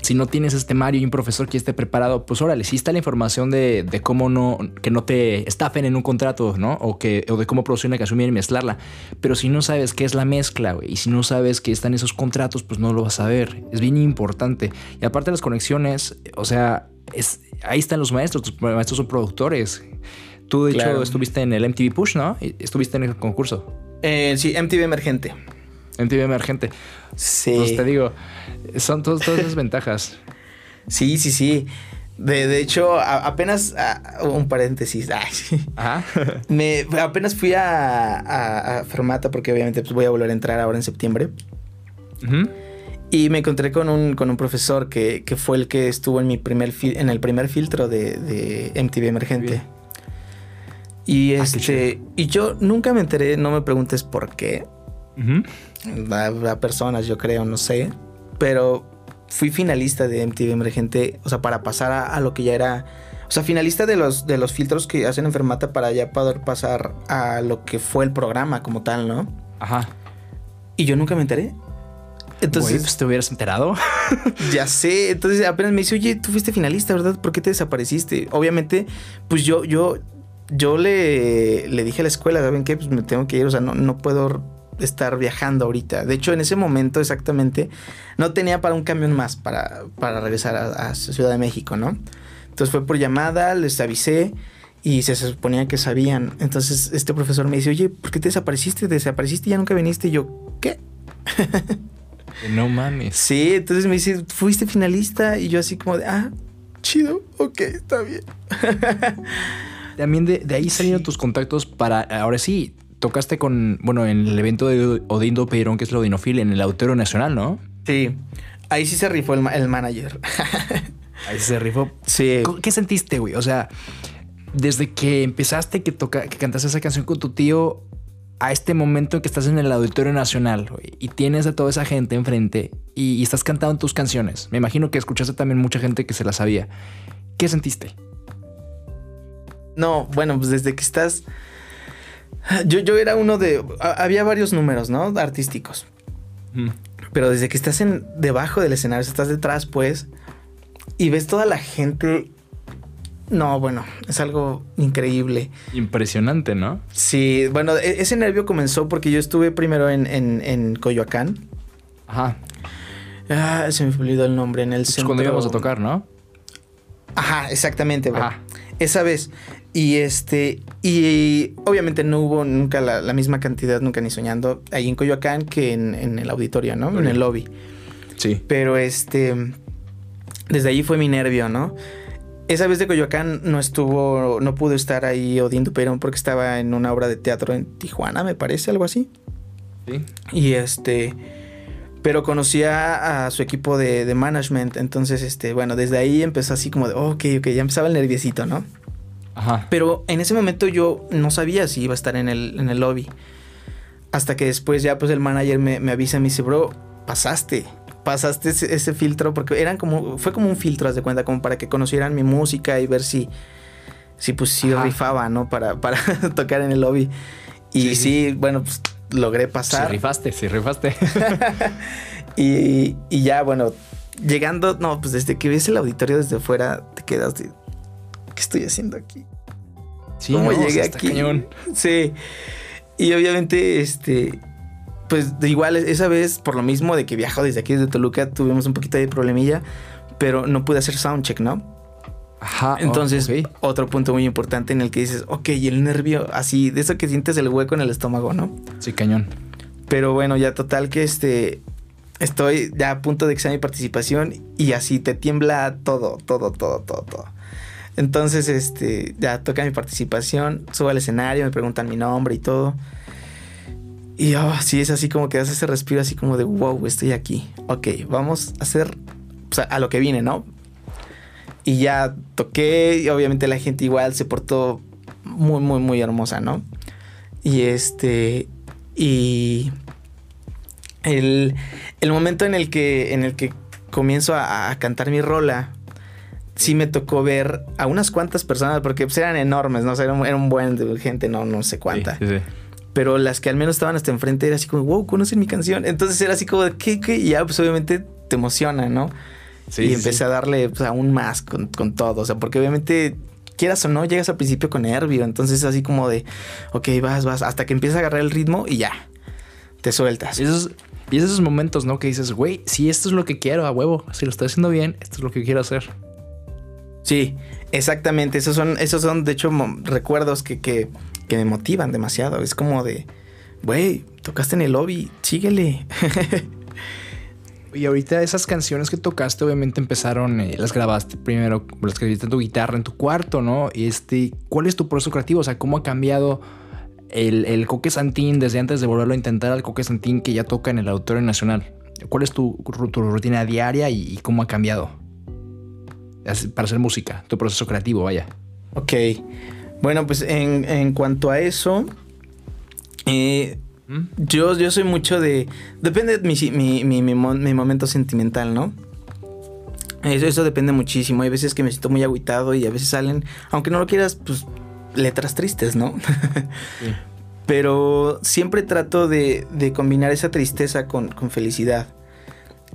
si no tienes este Mario y un profesor que esté preparado, pues órale, sí está la información de, de, cómo no, que no te estafen en un contrato, ¿no? O, que, o de cómo producir una canción y mezclarla. Pero si no sabes qué es la mezcla, güey, y si no sabes que están esos contratos, pues no lo vas a ver. Es bien importante. Y aparte las conexiones, o sea, es, ahí están los maestros, tus maestros son productores. Tú, de claro. hecho, estuviste en el MTV Push, ¿no? Estuviste en el concurso. Eh, sí, MTV Emergente. MTV Emergente. Sí. Pues te digo, son todas, todas esas ventajas. Sí, sí, sí. De, de hecho, a, apenas a, un paréntesis. Ay. Ajá. Me, apenas fui a, a, Fermata porque obviamente pues, voy a volver a entrar ahora en septiembre. Uh -huh. Y me encontré con un, con un profesor que, que, fue el que estuvo en mi primer en el primer filtro de, de MTV Emergente. Bien. Y este. Ah, y yo nunca me enteré, no me preguntes por qué. Uh -huh. A, a, personas, yo creo, no sé. Pero fui finalista de MTV Emergente, o sea, para pasar a, a, lo que ya era. O sea, finalista de los, de los filtros que hacen enfermata para ya poder pasar a lo que fue el programa como tal, ¿no? Ajá. Y yo nunca me enteré. Entonces, pues te hubieras enterado. ya sé. Entonces apenas me dice, oye, tú fuiste finalista, ¿verdad? ¿Por qué te desapareciste? Obviamente, pues yo, yo, yo le, le dije a la escuela, ¿saben qué? Pues me tengo que ir, o sea, no, no puedo estar viajando ahorita. De hecho, en ese momento exactamente no tenía para un camión más para, para regresar a, a, Ciudad de México, ¿no? Entonces fue por llamada, les avisé y se suponía que sabían. Entonces este profesor me dice, oye, ¿por qué te desapareciste? ¿Te desapareciste y ya nunca viniste? Y yo, ¿qué? no mames. Sí, entonces me dice, fuiste finalista y yo así como de, ah, chido, ok, está bien. También de, de ahí salieron sí. tus contactos para, ahora sí, tocaste con, bueno, en el evento de Odindo Peirón, que es la Odinofil, en el Auditorio Nacional, ¿no? Sí, ahí sí se rifó el, el manager. ahí sí se rifó. Sí. ¿Qué sentiste, güey? O sea, desde que empezaste que, toca, que cantaste esa canción con tu tío a este momento en que estás en el Auditorio Nacional güey, y tienes a toda esa gente enfrente y, y estás cantando tus canciones. Me imagino que escuchaste también mucha gente que se la sabía. ¿Qué sentiste? No, bueno, pues desde que estás yo, yo era uno de. Había varios números, ¿no? Artísticos. Mm. Pero desde que estás en, debajo del escenario, estás detrás, pues. Y ves toda la gente. No, bueno, es algo increíble. Impresionante, ¿no? Sí, bueno, e, ese nervio comenzó porque yo estuve primero en, en, en Coyoacán. Ajá. Ah, se me olvidó el nombre. En el pues centro. cuando íbamos a tocar, ¿no? Ajá, exactamente. Ajá. Esa vez. Y este, y obviamente no hubo nunca la, la, misma cantidad, nunca ni soñando, ahí en Coyoacán que en, en el auditorio, ¿no? En el lobby. Sí. Pero este, desde ahí fue mi nervio, ¿no? Esa vez de Coyoacán no estuvo, no pudo estar ahí Odín Duperón porque estaba en una obra de teatro en Tijuana, me parece, algo así. Sí. Y este, pero conocía a su equipo de, de, management, entonces, este, bueno, desde ahí empezó así como de, oh, ok, ok, ya empezaba el nerviosito, ¿no? Ajá. Pero en ese momento yo no sabía si iba a estar en el, en el lobby. Hasta que después ya pues el manager me, me avisa, me dice, bro, pasaste pasaste ese, ese, filtro, porque eran como, fue como un filtro, haz de cuenta, como para que conocieran mi música y ver si, si pues si Ajá. rifaba, ¿no? Para, para tocar en el lobby. Y sí, sí bueno, pues logré pasar. Sí rifaste, sí rifaste. y, y, ya, bueno, llegando, no, pues desde que ves el auditorio desde fuera, te quedas ¿qué estoy haciendo aquí? Sí, ¿Cómo no, llegué aquí? cañón. Sí. Y obviamente, este, pues de igual esa vez, por lo mismo de que viajo desde aquí, desde Toluca, tuvimos un poquito de problemilla, pero no pude hacer soundcheck, ¿no? Ajá. Entonces, oh, ok. otro punto muy importante en el que dices, ok, y el nervio, así, de eso que sientes el hueco en el estómago, ¿no? Sí, cañón. Pero bueno, ya total que este, estoy ya a punto de examen mi participación y así te tiembla todo, todo, todo, todo, todo. Entonces, este, ya toca mi participación, subo al escenario, me preguntan mi nombre y todo. Y oh, sí, es así como que das ese respiro así como de wow, estoy aquí. Ok, vamos a hacer a, a, lo que vine, ¿no? Y ya toqué y obviamente la gente igual se portó muy, muy, muy hermosa, ¿no? Y este... Y... El, el momento en el que, en el que comienzo a, a cantar mi rola, sí me tocó ver a unas cuantas personas, porque pues, eran enormes, ¿no? O sea, era un, era un buen de gente, no, no sé cuánta. Sí, sí, sí. Pero las que al menos estaban hasta enfrente era así como, wow, conocen mi canción. Entonces era así como, ¿qué? qué? Y ya, pues obviamente te emociona, ¿no? Sí, y empecé a darle pues, aún más con, con, todo. O sea, porque obviamente, quieras o no, llegas al principio con nervio. Entonces es así como de, ok, vas, vas, hasta que empiezas a agarrar el ritmo y ya, te sueltas. Y esos, y esos momentos, ¿no? Que dices, güey, si esto es lo que quiero, a huevo, si lo estoy haciendo bien, esto es lo que quiero hacer. Sí, exactamente. Esos son, esos son de hecho, recuerdos que, que, que me motivan demasiado. Es como de, güey, tocaste en el lobby, síguele. y ahorita esas canciones que tocaste, obviamente empezaron, eh, las grabaste primero, las grabaste en tu guitarra, en tu cuarto, ¿no? Este, ¿cuál es tu proceso creativo? O sea, ¿cómo ha cambiado el, el Coque Santín desde antes de volverlo a intentar al Coque Santín que ya toca en el Auditorio Nacional? ¿Cuál es tu, tu rutina diaria y, y, cómo ha cambiado? Para hacer música, tu proceso creativo, vaya. Ok. Bueno, pues en, en cuanto a eso, eh, ¿Mm? yo, yo soy mucho de. Depende de mi, mi, mi, momento sentimental, ¿no? Eso, eso, depende muchísimo. Hay veces que me siento muy agüitado y a veces salen, aunque no lo quieras, pues letras tristes, ¿no? Sí. Pero siempre trato de, de combinar esa tristeza con, con, felicidad.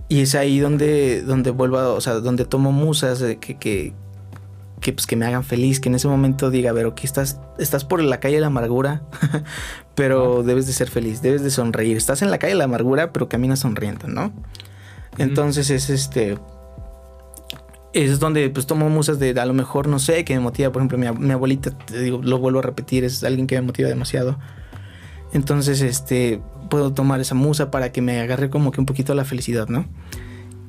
Y es ahí donde, donde vuelvo, a, o sea, donde tomo musas que, que, que, pues, que me hagan feliz, que en ese momento diga, a ver, ok, estás, estás por la calle de la amargura, pero debes de ser feliz, debes de sonreír. Estás en la calle de la amargura, pero caminas sonriendo, ¿no? Uh -huh. Entonces es este... Es donde pues tomo musas de a lo mejor, no sé, que me motiva. Por ejemplo, mi, mi abuelita, te digo, lo vuelvo a repetir, es alguien que me motiva demasiado. Entonces, este, puedo tomar esa musa para que me agarre como que un poquito la felicidad, ¿no?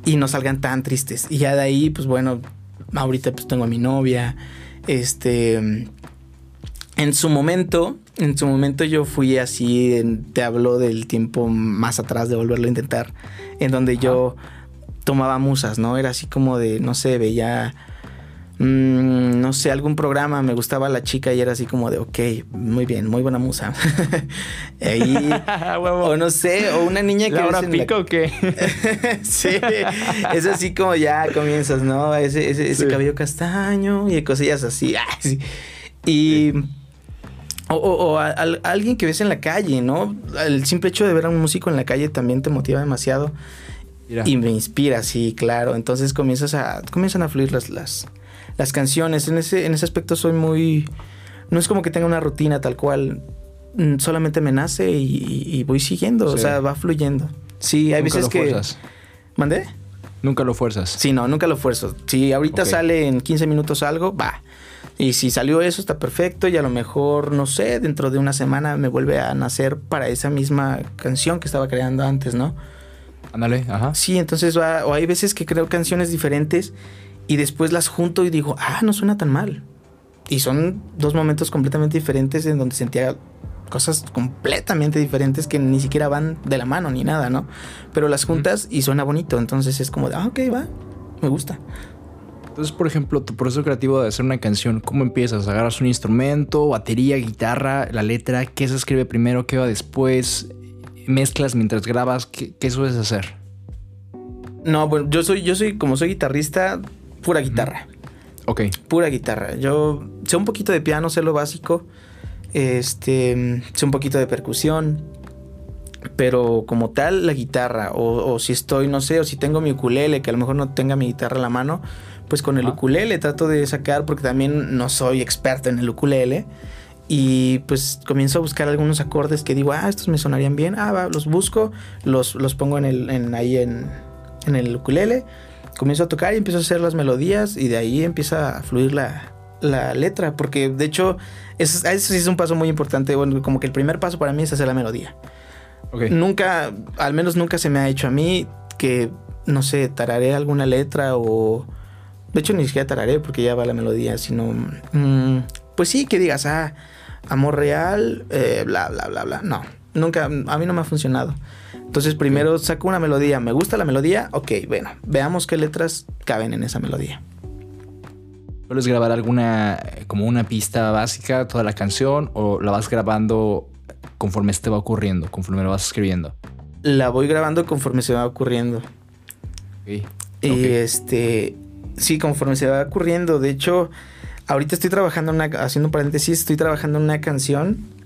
Y no salgan tan tristes. Y ya de ahí, pues bueno, ahorita pues tengo a mi novia. Este, en su momento, en su momento yo fui así, en, te hablo del tiempo más atrás de volverlo a intentar, en donde Ajá. yo tomaba musas, ¿no? Era así como de, no sé, veía mmm, no sé, algún programa, me gustaba la chica y era así como de, ok, muy bien, muy buena musa. O no sé, o una niña que... ¿Laura Pico la... o qué? sí, es así como ya comienzas, ¿no? Ese, ese, ese sí. cabello castaño y cosillas así. sí. Y... Sí. O, o, o a, a, alguien que ves en la calle, ¿no? El simple hecho de ver a un músico en la calle también te motiva demasiado. Mira. Y me inspira, sí, claro. Entonces comienzas a, comienzan a fluir las, las, las canciones. En ese, en ese aspecto soy muy... No es como que tenga una rutina tal cual. Mm, Solamente me nace y, y voy siguiendo. Sí. O sea, va fluyendo. Sí, hay nunca veces lo que... Fuerzas. ¿Mandé? Nunca lo fuerzas. Sí, no, nunca lo fuerzo. Si ahorita okay. sale en 15 minutos algo, va. Y si salió eso, está perfecto. Y a lo mejor, no sé, dentro de una semana me vuelve a nacer para esa misma canción que estaba creando antes, ¿no? Ándale, ajá. Sí, entonces va, o hay veces que creo canciones diferentes y después las junto y digo, ah, no suena tan mal. Y son dos momentos completamente diferentes en donde sentía cosas completamente diferentes que ni siquiera van de la mano ni nada, ¿no? Pero las juntas y suena bonito, entonces es como de, ah, ok, va, me gusta. Entonces, por ejemplo, tu proceso creativo de hacer una canción, ¿cómo empiezas? ¿Agarras un instrumento, batería, guitarra, la letra? ¿Qué se escribe primero? ¿Qué va después? ¿Mezclas mientras grabas? ¿Qué, qué sueles hacer? No, bueno, yo soy, yo soy, como soy guitarrista, pura guitarra. Ok. Pura guitarra. Yo sé un poquito de piano, sé lo básico. Este, sé un poquito de percusión. Pero como tal, la guitarra, o, o si estoy, no sé, o si tengo mi ukulele, que a lo mejor no tenga mi guitarra a la mano, pues con el Ah. ukulele trato de sacar, porque también no soy experto en el ukulele. Y pues comienzo a buscar algunos acordes que digo, ah, estos me sonarían bien. Ah, va, los busco, los, los pongo en el, en, ahí en, en el ukulele. Comienzo a tocar y empiezo a hacer las melodías y de ahí empieza a fluir la, la letra. Porque de hecho, eso, eso sí es un paso muy importante. Bueno, como que el primer paso para mí es hacer la melodía. Nunca, al menos nunca se me ha hecho a mí que, no sé, tararé alguna letra o... De hecho, ni siquiera tararé porque ya va la melodía, sino... mm, pues sí, que digas, ah, amor real, eh, bla, bla, bla, bla. No, nunca, a mí no me ha funcionado. Entonces, primero saco una melodía. ¿Me gusta la melodía? Ok, bueno, veamos qué letras caben en esa melodía. ¿Sueles grabar alguna, como una pista básica, toda la canción, o la vas grabando conforme te va ocurriendo, conforme lo vas escribiendo? La voy grabando conforme se va ocurriendo. Ok. Y este, sí, conforme se va ocurriendo. De hecho, ahorita estoy trabajando una, haciendo un paréntesis, estoy trabajando en una canción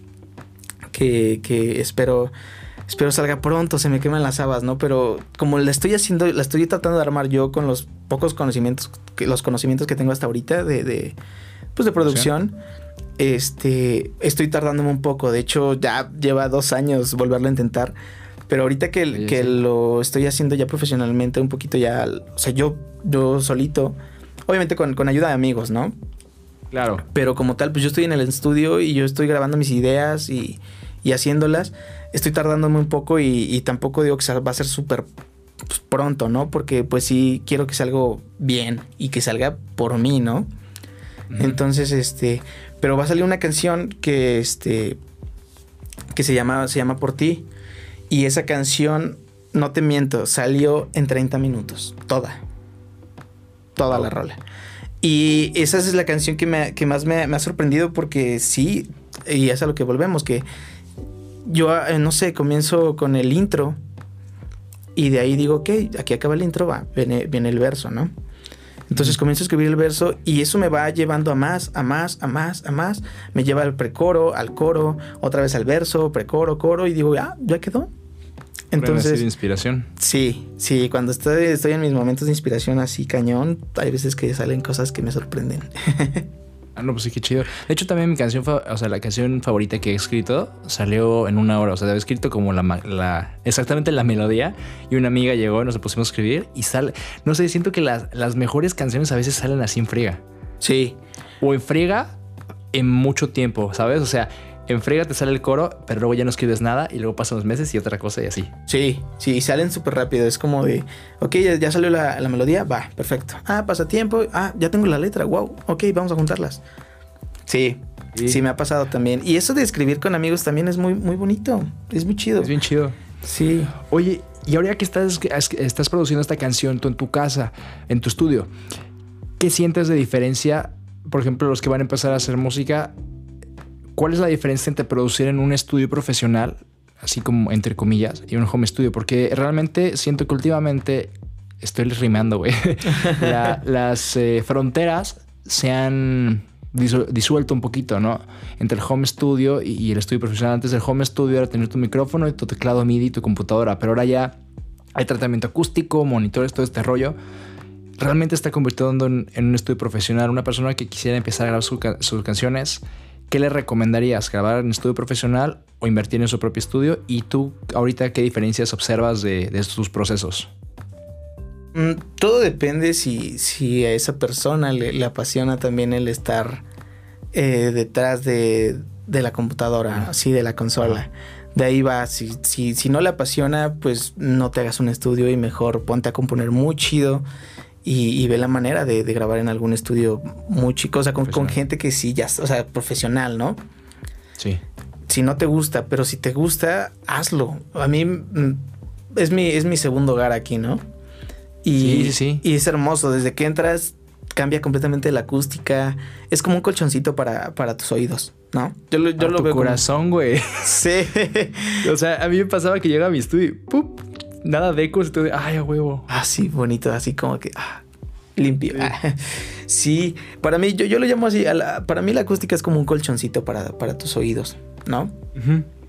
que, que espero, espero salga pronto, se me queman las habas, ¿no? Pero como la estoy haciendo, la estoy tratando de armar yo con los pocos conocimientos, que, los conocimientos que tengo hasta ahorita de, de pues de producción. Este, estoy tardándome un poco. De hecho, ya lleva dos años volverlo a intentar. Pero ahorita que, Sí, que sí. lo estoy haciendo ya profesionalmente, un poquito ya, o sea, yo, yo solito, obviamente con, con ayuda de amigos, ¿no? Claro. Pero como tal, pues yo estoy en el estudio y yo estoy grabando mis ideas y, y haciéndolas. Estoy tardándome un poco y, y tampoco digo que va a ser súper pues, pronto, ¿no? Porque pues sí quiero que salga bien y que salga por mí, ¿no? Entonces, este, pero va a salir una canción que, este, que se llama, se llama Por ti. Y esa canción, no te miento, salió en 30 minutos, toda. Toda la Wow. rola. Y esa es la canción que, me, que más me, me ha sorprendido porque sí, y es a lo que volvemos, que yo, eh, no sé, comienzo con el intro y de ahí digo, ok, aquí acaba el intro, va, viene, viene el verso, ¿no? Entonces comienzo a escribir el verso y eso me va llevando a más, a más, a más, a más. Me lleva al precoro, al coro, otra vez al verso, precoro, coro y digo, ah, ya quedó. Entonces, de inspiración. sí, sí, cuando estoy, estoy en mis momentos de inspiración así cañón, hay veces que salen cosas que me sorprenden. Ah, no, pues sí, qué chido. De hecho, también mi canción, o sea, la canción favorita que he escrito salió en una hora. O sea, había escrito como la- exactamente la melodía y una amiga llegó y nos pusimos a escribir y sale. No sé, siento que las, las mejores canciones a veces salen así en friega. Sí, O en friega en mucho tiempo, ¿sabes? O sea, en te sale el coro, pero luego ya no escribes nada y luego pasan los meses y otra cosa y así. Sí, sí, y salen súper rápido. Es como de, ok, ya, ya salió la, la melodía, va, perfecto. Ah, pasa tiempo, ah, ya tengo la letra, wow, ok, vamos a juntarlas. Sí, Sí. sí, me ha pasado también. Y eso de escribir con amigos también es muy, muy bonito, es muy chido. Es bien chido. Sí. Oye, y ahora que estás, estás produciendo esta canción tú en tu casa, en tu estudio, ¿qué sientes de diferencia? Por ejemplo, los que van a empezar a hacer música, ¿cuál es la diferencia entre producir en un estudio profesional, así como entre comillas, y un home studio? Porque realmente siento que últimamente estoy rimando, güey. La- las eh, fronteras se han disu- disuelto un poquito, ¿no? Entre el home studio y, el estudio profesional. Antes del home studio era tener tu micrófono y tu teclado MIDI y tu computadora, pero ahora ya hay tratamiento acústico, monitores, todo este rollo. Realmente está convirtiendo en, un estudio profesional. Una persona que quisiera empezar a grabar sus canciones, ¿qué le recomendarías? ¿Grabar en estudio profesional o invertir en su propio estudio? Y tú, ahorita, ¿qué diferencias observas de, de procesos? Mm, Todo depende si, si a esa persona le, le apasiona también el estar eh, detrás de, de la computadora, así de la consola. de ahí va, si, si, si no le apasiona, pues no te hagas un estudio y mejor ponte a componer muy chido y, ve la manera de, grabar en algún estudio muy chico, o sea, con, con, gente que sí, ya, o sea, profesional, ¿no? Sí. Si no te gusta, pero si te gusta, hazlo. A mí mm, es mi, es mi segundo hogar aquí, ¿no? Y, sí, sí. y es hermoso, desde que entras cambia completamente la acústica, es como un colchoncito para, para tus oídos. ¿no? Yo lo, yo lo tu corazón, güey. Sí. o sea, a mí me pasaba que llegaba a mi estudio y ¡pup! Nada de ecos y todo, ay, a huevo. Ah, sí, bonito, así como que ah, limpio. Sí. para mí, yo, yo lo llamo así, para mí la acústica es como un colchoncito para, para tus oídos, ¿no?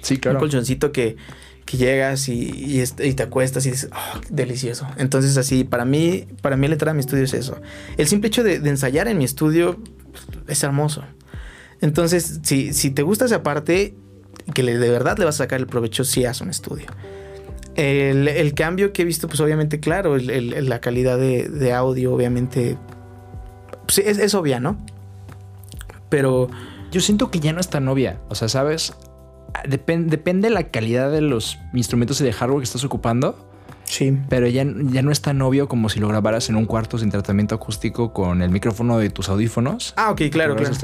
Sí, claro. Un colchoncito que, que llegas y, y, te acuestas y dices, oh, delicioso. Entonces así, para mí, para mí el entrar a mi estudio es eso. El simple hecho de, de ensayar en mi estudio es hermoso. Entonces, si, si te gusta esa parte, que le, de verdad le vas a sacar el provecho, si haz un estudio. El, cambio que he visto, pues obviamente, claro, la calidad de, audio, obviamente, pues, es, obvia, ¿no? Pero... Yo siento que ya no es tan obvia. O sea, ¿sabes? depende la calidad de los instrumentos y de hardware que estás ocupando. Sí. Pero ya, ya no es tan obvio como si lo grabaras en un cuarto sin tratamiento acústico con el micrófono de tus audífonos. Ah, ok, claro, claro.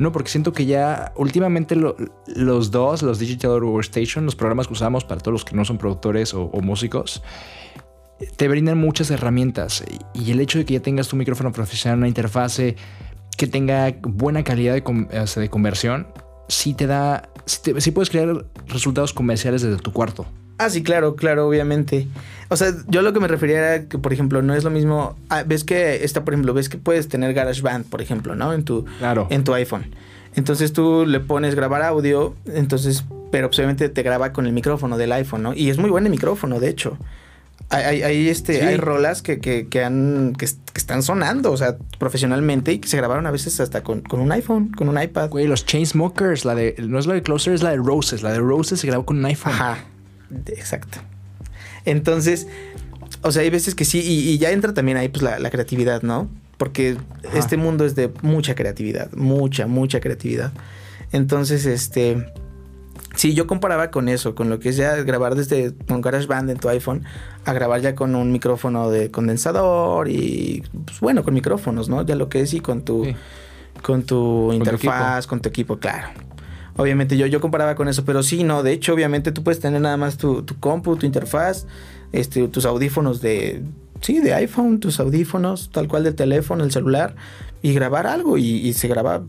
No, porque siento que ya últimamente los dos, los Digital Workstation, los programas que usamos para todos los que no son productores o, músicos, te brindan muchas herramientas. Y el hecho de que ya tengas tu micrófono profesional, una interfase que tenga buena calidad de, de conversión, sí te da, sí puedes crear resultados comerciales desde tu cuarto. Ah, sí, claro, claro, obviamente. O sea, yo lo que me refería era que, por ejemplo, no es lo mismo. Ah, ves que está, por ejemplo, ves que puedes tener GarageBand, por ejemplo, ¿no? En tu, en tu iPhone. Entonces tú le pones grabar audio, entonces, pero pues, obviamente te graba con el micrófono del iPhone, ¿no? Y es muy buen el micrófono, de hecho. Hay, hay, este, hay rolas que, que, que han, que, están sonando, o sea, profesionalmente y que se grabaron a veces hasta con, con, un iPhone, con un iPad. Güey, los Chainsmokers, la de, no es la de Closer, es la de Roses. La de Roses se grabó con un iPhone. Ajá, exacto. Entonces, o sea, hay veces que sí, y, ya entra también ahí pues la, creatividad, ¿no? Porque este mundo es de mucha creatividad, mucha, mucha creatividad. Entonces, este, sí, yo comparaba con eso, con lo que es ya grabar desde con GarageBand en tu iPhone a grabar ya con un micrófono de condensador y, pues bueno, con micrófonos, ¿no? Ya lo que es y con tu, con tu interfaz, con tu equipo, claro. Obviamente yo, yo comparaba con eso, pero sí, no, de hecho obviamente tú puedes tener nada más tu, tu compu, tu interfaz, este, tus audífonos de, sí, de iPhone, tus audífonos, tal cual de teléfono, el celular, y grabar algo y, se graba...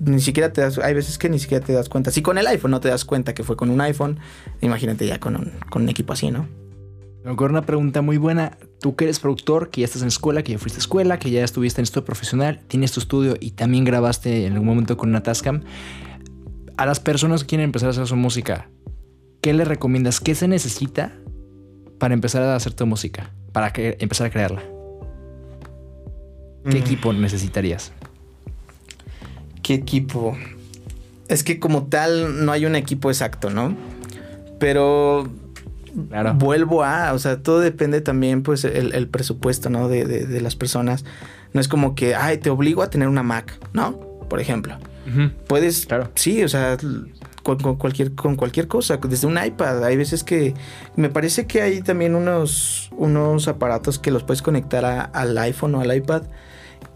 Ni siquiera te das, hay veces que ni siquiera te das cuenta. Si con el iPhone no te das cuenta que fue con un iPhone, imagínate ya con un, con un equipo así, ¿no? Me una pregunta muy buena. Tú que eres productor, que ya estás en escuela, que ya fuiste a escuela, que ya estuviste en estudio profesional, tienes tu estudio y también grabaste en algún momento con una Tascam a las personas que quieren empezar a hacer su música, ¿qué le recomiendas? ¿Qué se necesita para empezar a hacer tu música? Para que, empezar a crearla. ¿Qué mm. equipo necesitarías? ¿Qué equipo? Es que como tal no hay un equipo exacto, ¿no? Pero vuelvo a, o sea, todo depende también, pues, el, presupuesto, ¿no? De, de, las personas. No es como que, ay, te obligo a tener una Mac, ¿no? Por ejemplo. Puedes, claro. sí, o sea, con, cualquier, con cualquier cosa, desde un iPad. Hay veces que me parece que hay también unos, unos aparatos que los puedes conectar al iPhone o al iPad.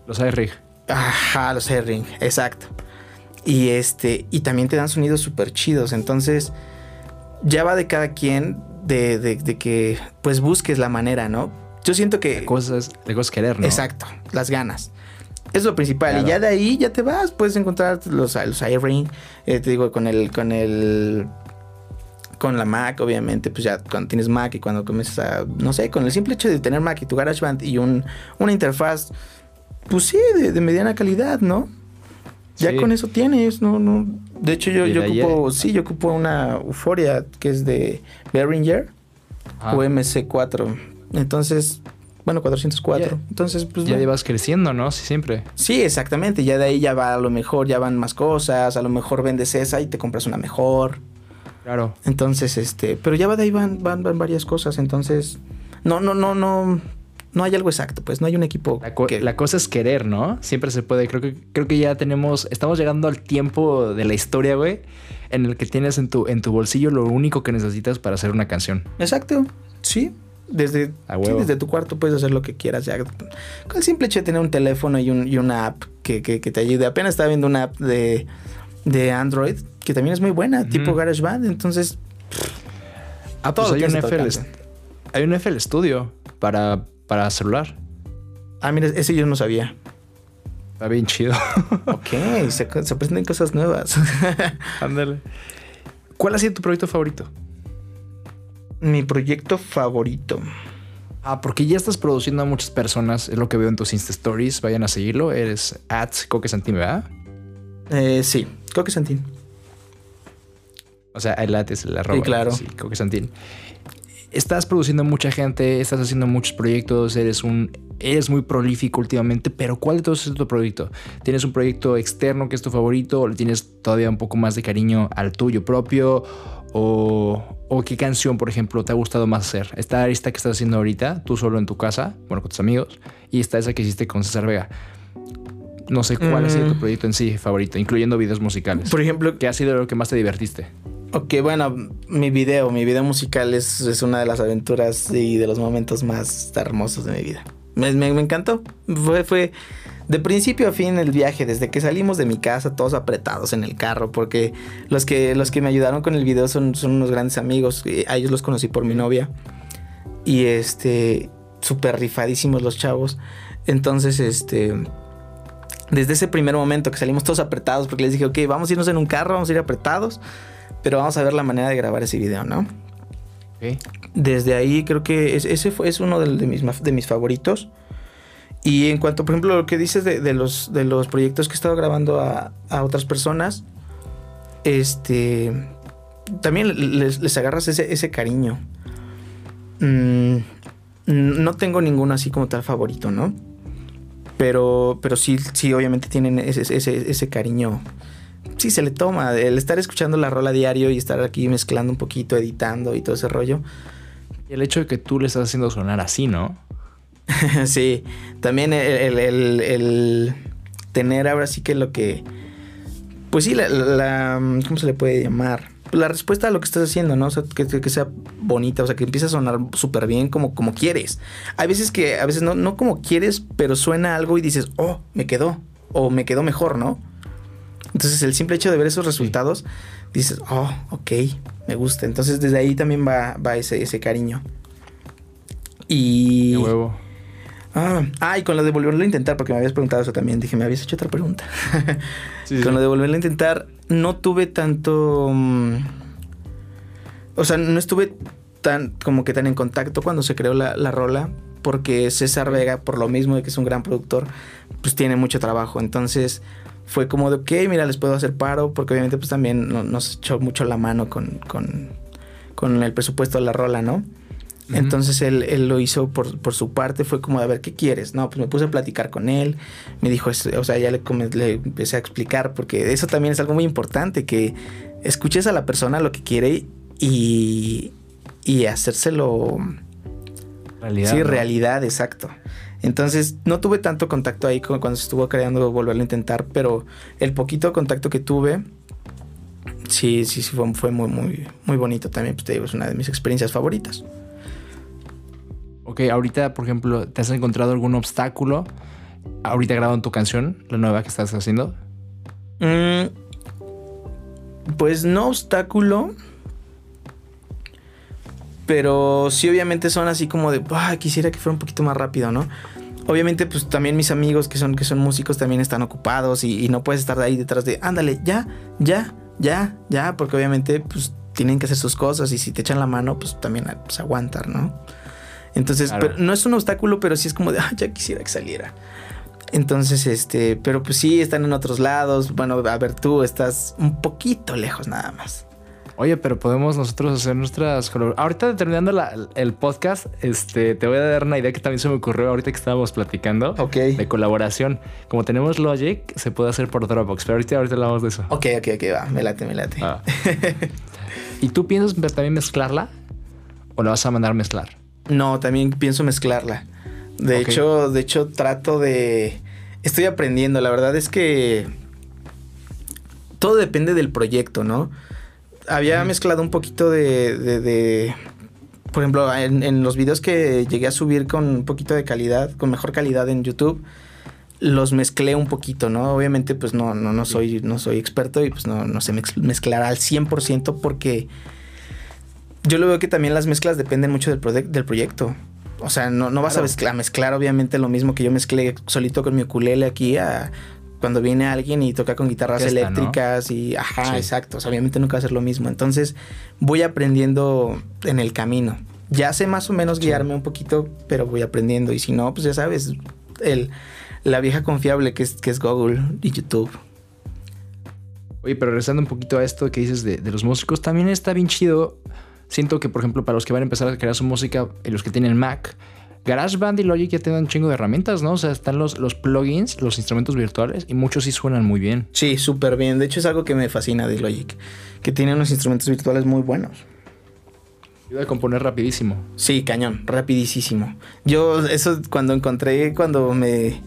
Los iRig. Ajá, los iRig, exacto. Y este, y también te dan sonidos súper chidos. Entonces, ya va de cada quien de, de, que pues busques la manera, ¿no? Yo siento que. La cosa es, querer, ¿no? Exacto, las ganas. Es lo principal. Y ya de ahí ya te vas. Puedes encontrar los, los iRing. Eh, te digo, con el. con el. Con la Mac, obviamente, pues ya cuando tienes Mac y cuando comienzas a. No sé, con el simple hecho de tener Mac y tu GarageBand y un, una interfaz. Pues sí, de, mediana calidad, ¿no? Ya con eso tienes, no, no. De hecho, yo, yo ocupo, sí, yo ocupo una Euphoria que es de Behringer o MC4. Entonces, bueno, 404. Entonces, pues. Ya ibas creciendo, ¿no? Sí, siempre. Sí, exactamente. Ya de ahí ya va a lo mejor, ya van más cosas. A lo mejor vendes esa y te compras una mejor. Claro. Entonces, este. Pero ya va de ahí van, van, van varias cosas. Entonces. No, no, no, no. no hay algo exacto, pues no hay un equipo. La, que... la, cosa es querer, ¿no? Siempre se puede. Creo que, creo que ya tenemos, estamos llegando al tiempo de la historia, güey, en el que tienes en tu, en tu bolsillo lo único que necesitas para hacer una canción. Exacto, sí. Desde, sí, desde tu cuarto puedes hacer lo que quieras. Ya. Con el simple hecho de tener un teléfono y, un, y una app que, que, que, te ayude. Apenas estaba viendo una app de, de Android que también es muy buena, tipo GarageBand. Entonces, ah, pues hay un, FL, hay un FL Studio para, para celular. Ah, mira, ese yo no sabía. Está bien chido. ok, se, se presentan cosas nuevas. Ándale. ¿Cuál ha sido tu proyecto favorito? Mi proyecto favorito. Ah, porque ya estás produciendo a muchas personas, es lo que veo en tus Insta Stories. Vayan a seguirlo. Eres at Coque Santín, ¿verdad? Eh, sí, Coque Santín. O sea, el at es el arroba. Sí, claro. Sí, Coque Santín. Estás produciendo mucha gente, estás haciendo muchos proyectos, eres un eres muy prolífico últimamente, pero ¿cuál de todos es tu proyecto? ¿Tienes un proyecto externo que es tu favorito o le tienes todavía un poco más de cariño al tuyo propio? ¿O, o qué canción, por ejemplo, te ha gustado más hacer? Está esta que estás haciendo ahorita, tú solo en tu casa, bueno, con tus amigos, y está esa que hiciste con César Vega. No sé cuál ha sido tu proyecto en sí favorito, incluyendo videos musicales. Por ejemplo, ¿qué ha sido lo que más te divertiste? Ok, bueno, mi video, mi video musical es, es una de las aventuras y de los momentos más hermosos de mi vida. Me, me, me, encantó. Fue, fue de principio a fin el viaje, desde que salimos de mi casa, todos apretados en el carro, porque los que, los que me ayudaron con el video son, son unos grandes amigos. A ellos los conocí por mi novia. Y este, súper rifadísimos los chavos. Entonces, este, desde ese primer momento que salimos todos apretados, porque les dije, ok, vamos a irnos en un carro, vamos a ir apretados, pero vamos a ver la manera de grabar ese video, ¿no? Okay. Desde ahí creo que es, ese fue, es uno de, de, mis, de mis favoritos. Y en cuanto, por ejemplo, lo que dices de, los, de los proyectos que he estado grabando a, a otras personas, este, también les, les agarras ese, ese cariño. Mm, no tengo ninguno así como tal favorito, ¿no? Pero, pero sí, sí, obviamente tienen ese, ese, ese cariño. Sí, se le toma. El estar escuchando la rola diario y estar aquí mezclando un poquito, editando y todo ese rollo. Y el hecho de que tú le estás haciendo sonar así, ¿no? sí, también el, el, el, tener ahora sí que lo que... Pues sí, la, la, ¿Cómo se le puede llamar? La respuesta a lo que estás haciendo, ¿no? O sea, que, que sea bonita, o sea, que empiece a sonar súper bien como, como quieres. Hay veces que, a veces no, no como quieres, pero suena algo y dices, oh, me quedó, o me quedó mejor, ¿no? Entonces el simple hecho de ver esos resultados, sí. dices, oh, ok, me gusta. Entonces desde ahí también va, va ese, ese cariño. Y... De huevo. Ah, ah, y con lo de volverlo a intentar, porque me habías preguntado eso también, dije, me habías hecho otra pregunta. sí, con sí. lo de volverlo a intentar, no tuve tanto... Um, o sea, no estuve tan como que tan en contacto cuando se creó la, la, rola, porque César Vega, por lo mismo de que es un gran productor, pues tiene mucho trabajo. Entonces fue como de, ok, mira, les puedo hacer paro, porque obviamente pues también no, nos echó mucho la mano con, con, con el presupuesto de la rola, ¿no? Uh -huh. Entonces él, él, lo hizo por, por, su parte, fue como, a ver, ¿qué quieres? No, pues me puse a platicar con él, me dijo, o sea, ya le, le, empecé a explicar, porque eso también es algo muy importante, que escuches a la persona lo que quiere y, y hacérselo... Realidad. Sí, ¿no? realidad, exacto. Entonces no tuve tanto contacto ahí con, cuando se estuvo creando volverlo a intentar, pero el poquito contacto que tuve, sí, sí, sí, fue, fue muy, muy, muy bonito también. Pues te digo, es una de mis experiencias favoritas. Ok, ahorita, por ejemplo, ¿te has encontrado algún obstáculo? Ahorita grabando tu canción, la nueva que estás haciendo. Mm, pues no obstáculo. Pero sí, obviamente son así como de, ah, quisiera que fuera un poquito más rápido, ¿no? Obviamente, pues también mis amigos que son, que son músicos también están ocupados y, y no puedes estar ahí detrás de, ándale, ya, ya, ya, ya, porque obviamente, pues tienen que hacer sus cosas y si te echan la mano, pues también pues, aguantar, ¿no? Entonces, claro. pero, no es un obstáculo, pero sí es como de, ah, ya quisiera que saliera. Entonces, este, pero pues sí, están en otros lados. Bueno, a ver, tú estás un poquito lejos nada más. Oye, pero podemos nosotros hacer nuestras Ahorita terminando la, el podcast, este, te voy a dar una idea que también se me ocurrió ahorita que estábamos platicando. Ok. De colaboración. Como tenemos Logic, se puede hacer por Dropbox, pero ahorita, ahorita hablamos de eso. Ok, ok, ok, va, me late, me late. Ah. ¿Y tú piensas también mezclarla? ¿O la vas a mandar a mezclar? No, también pienso mezclarla. De hecho, de hecho trato de estoy aprendiendo, la verdad es que todo depende del proyecto, ¿no? Había mezclado un poquito de, de- de- por ejemplo, en, en los videos que llegué a subir con un poquito de calidad, con mejor calidad en YouTube, los mezclé un poquito, ¿no? Obviamente, pues no, no, no, soy, no soy experto y pues no, no sé mez- mezclar al 100% porque yo lo veo que también las mezclas dependen mucho del, del proyecto. O sea, no, no vas a mezclar, mezclar obviamente lo mismo que yo mezclé solito con mi ukulele aquí a cuando viene alguien y toca con guitarras Orquesta, ¿no? eléctricas y ajá, Sí. exacto. O sea, obviamente nunca va a ser lo mismo. Entonces, voy aprendiendo en el camino. Ya sé más o menos Sí. guiarme un poquito, pero voy aprendiendo. Y si no, pues ya sabes, el, la vieja confiable que es, que es Google y YouTube. Oye, pero regresando un poquito a esto que dices de, de los músicos, también está bien chido. Siento que, por ejemplo, para los que van a empezar a crear su música, y los que tienen Mac, GarageBand y Logic ya te dan un chingo de herramientas, ¿no? O sea, están los, los plugins, los instrumentos virtuales, y muchos sí suenan muy bien. Sí, súper bien. De hecho, es algo que me fascina de Logic, que tiene unos instrumentos virtuales muy buenos. Ayuda a componer rapidísimo. Sí, cañón, rapidísimo. Yo, eso cuando encontré, cuando me.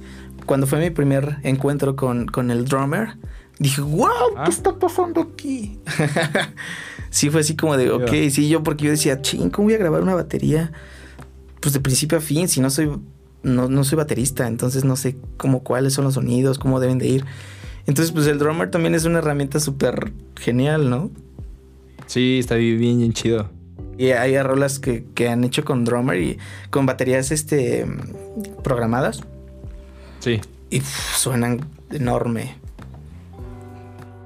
Cuando fue mi primer encuentro con, con el drummer, dije, wow, Ah. ¿qué está pasando aquí? sí, fue así como de, ok, sí, yo porque yo decía, ching, ¿cómo voy a grabar una batería? Pues de principio a fin, si no soy. No, no soy baterista, entonces no sé cómo cuáles son los sonidos, cómo deben de ir. Entonces, pues el drummer también es una herramienta súper genial, ¿no? Sí, está bien, bien, chido. Y hay rolas que, que han hecho con drummer y con baterías este programadas Sí. y pff, suenan enorme.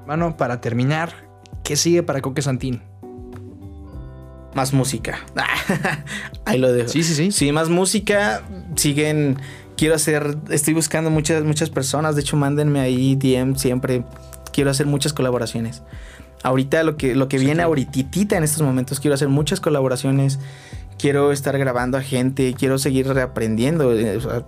Mano, para terminar, ¿qué sigue para Coque Santín? Más música. Ahí lo dejo. Sí, sí, sí. Sí, más música. Siguen. Quiero hacer. Estoy buscando muchas, muchas personas. De hecho, mándenme ahí DM siempre. Quiero hacer muchas colaboraciones. Ahorita lo que, lo que Sí, viene ahorita en estos momentos, quiero hacer muchas colaboraciones. Quiero estar grabando a gente. Quiero seguir reaprendiendo. eh, o sea,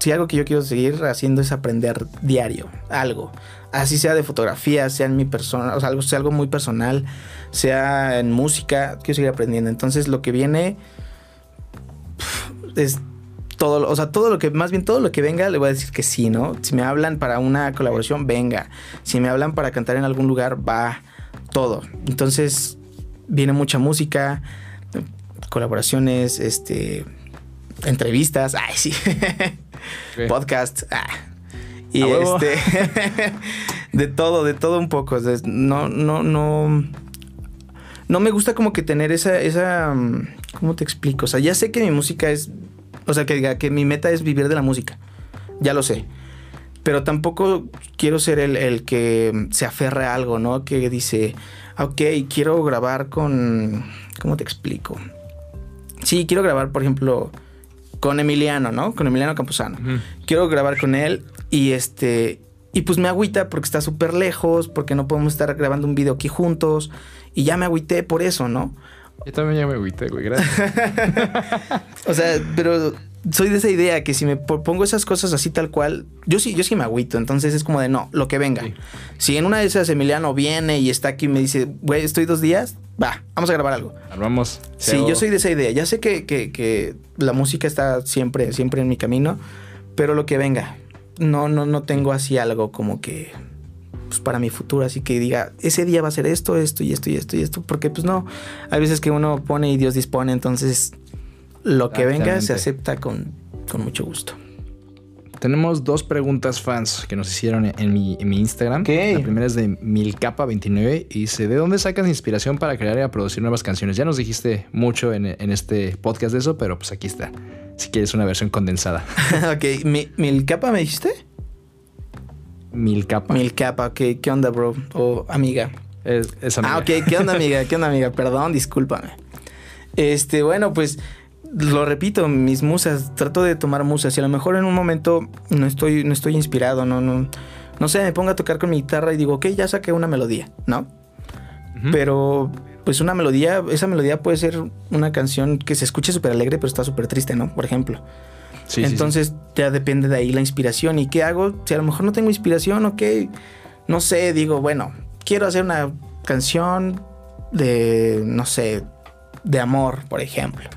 si algo que yo quiero seguir haciendo es aprender diario. Algo. Así sea de fotografía, sea en mi persona, o sea, algo, sea algo muy personal, sea en música, quiero seguir aprendiendo. Entonces lo que viene es todo, o sea, todo lo que, más bien todo lo que venga, le voy a decir que sí, ¿no? Si me hablan para una colaboración, venga. Si me hablan para cantar en algún lugar, va. Todo. Entonces, viene mucha música, colaboraciones, este, entrevistas, ay, sí, Ok. podcast, ah. Y este, de todo, de todo un poco. no, no, no. No me gusta como que tener esa, esa. mm, ¿Cómo te explico? O sea, ya sé que mi música es. O sea, que diga que mi meta es vivir de la música. Ya lo sé. Pero tampoco quiero ser el, el que se aferre a algo, ¿no? Que dice, ok, quiero grabar con. ¿Cómo te explico? Sí, quiero grabar, por ejemplo, con Emiliano, ¿no? Con Emiliano Campuzano Ujú. quiero grabar con él y este y pues me agüita porque está súper lejos, porque no podemos estar grabando un video aquí juntos y ya me agüité por eso, ¿no? Yo también ya me agüité, güey. Gracias. O sea, pero soy de esa idea que si me po- pongo esas cosas así tal cual, yo sí, yo sí me agüito, entonces es como de no, lo que venga. Sí. Si en una de esas Emiliano viene y está aquí y me dice, güey, estoy dos días, va, vamos a grabar algo. Armamos. Sí, yo soy de esa idea. Ya sé que, que- que la música está siempre, siempre en mi camino, pero lo que venga. No, no, no tengo así algo como que pues, para mi futuro, así que diga, ese día va a ser esto, esto y esto y esto y esto, porque pues no, hay veces que uno pone y Dios dispone, entonces lo que venga se acepta con, con mucho gusto. Tenemos dos preguntas fans que nos hicieron en- mi, en mi Instagram. La primera es de Milcapa29 y dice: ¿De dónde sacas inspiración para crear y a producir nuevas canciones? Ya nos dijiste mucho en, en este podcast de eso, pero pues aquí está. Si quieres una versión condensada. ok, ¿mi, ¿mil capa me dijiste? Milcapa. Mil capa, ok, ¿qué onda, bro? O amiga. Es, es amiga. Ah, ok, ¿qué onda, amiga? ¿Qué onda, amiga? Perdón, discúlpame. Este, bueno, pues lo repito, mis musas, trato de tomar musas y a lo mejor en un momento no estoy, no estoy inspirado, no, no, no sé, me pongo a tocar con mi guitarra y digo, ok, ya saqué una melodía, ¿no? Pero, pues una melodía, esa melodía puede ser una canción que se escuche súper alegre, pero está súper triste, ¿no? Por ejemplo. Sí, sí, sí. Entonces ya depende de ahí la inspiración. ¿Y qué hago? Si a lo mejor no tengo inspiración, ok. No sé, digo, bueno, quiero hacer una canción de, no sé, de amor, por ejemplo.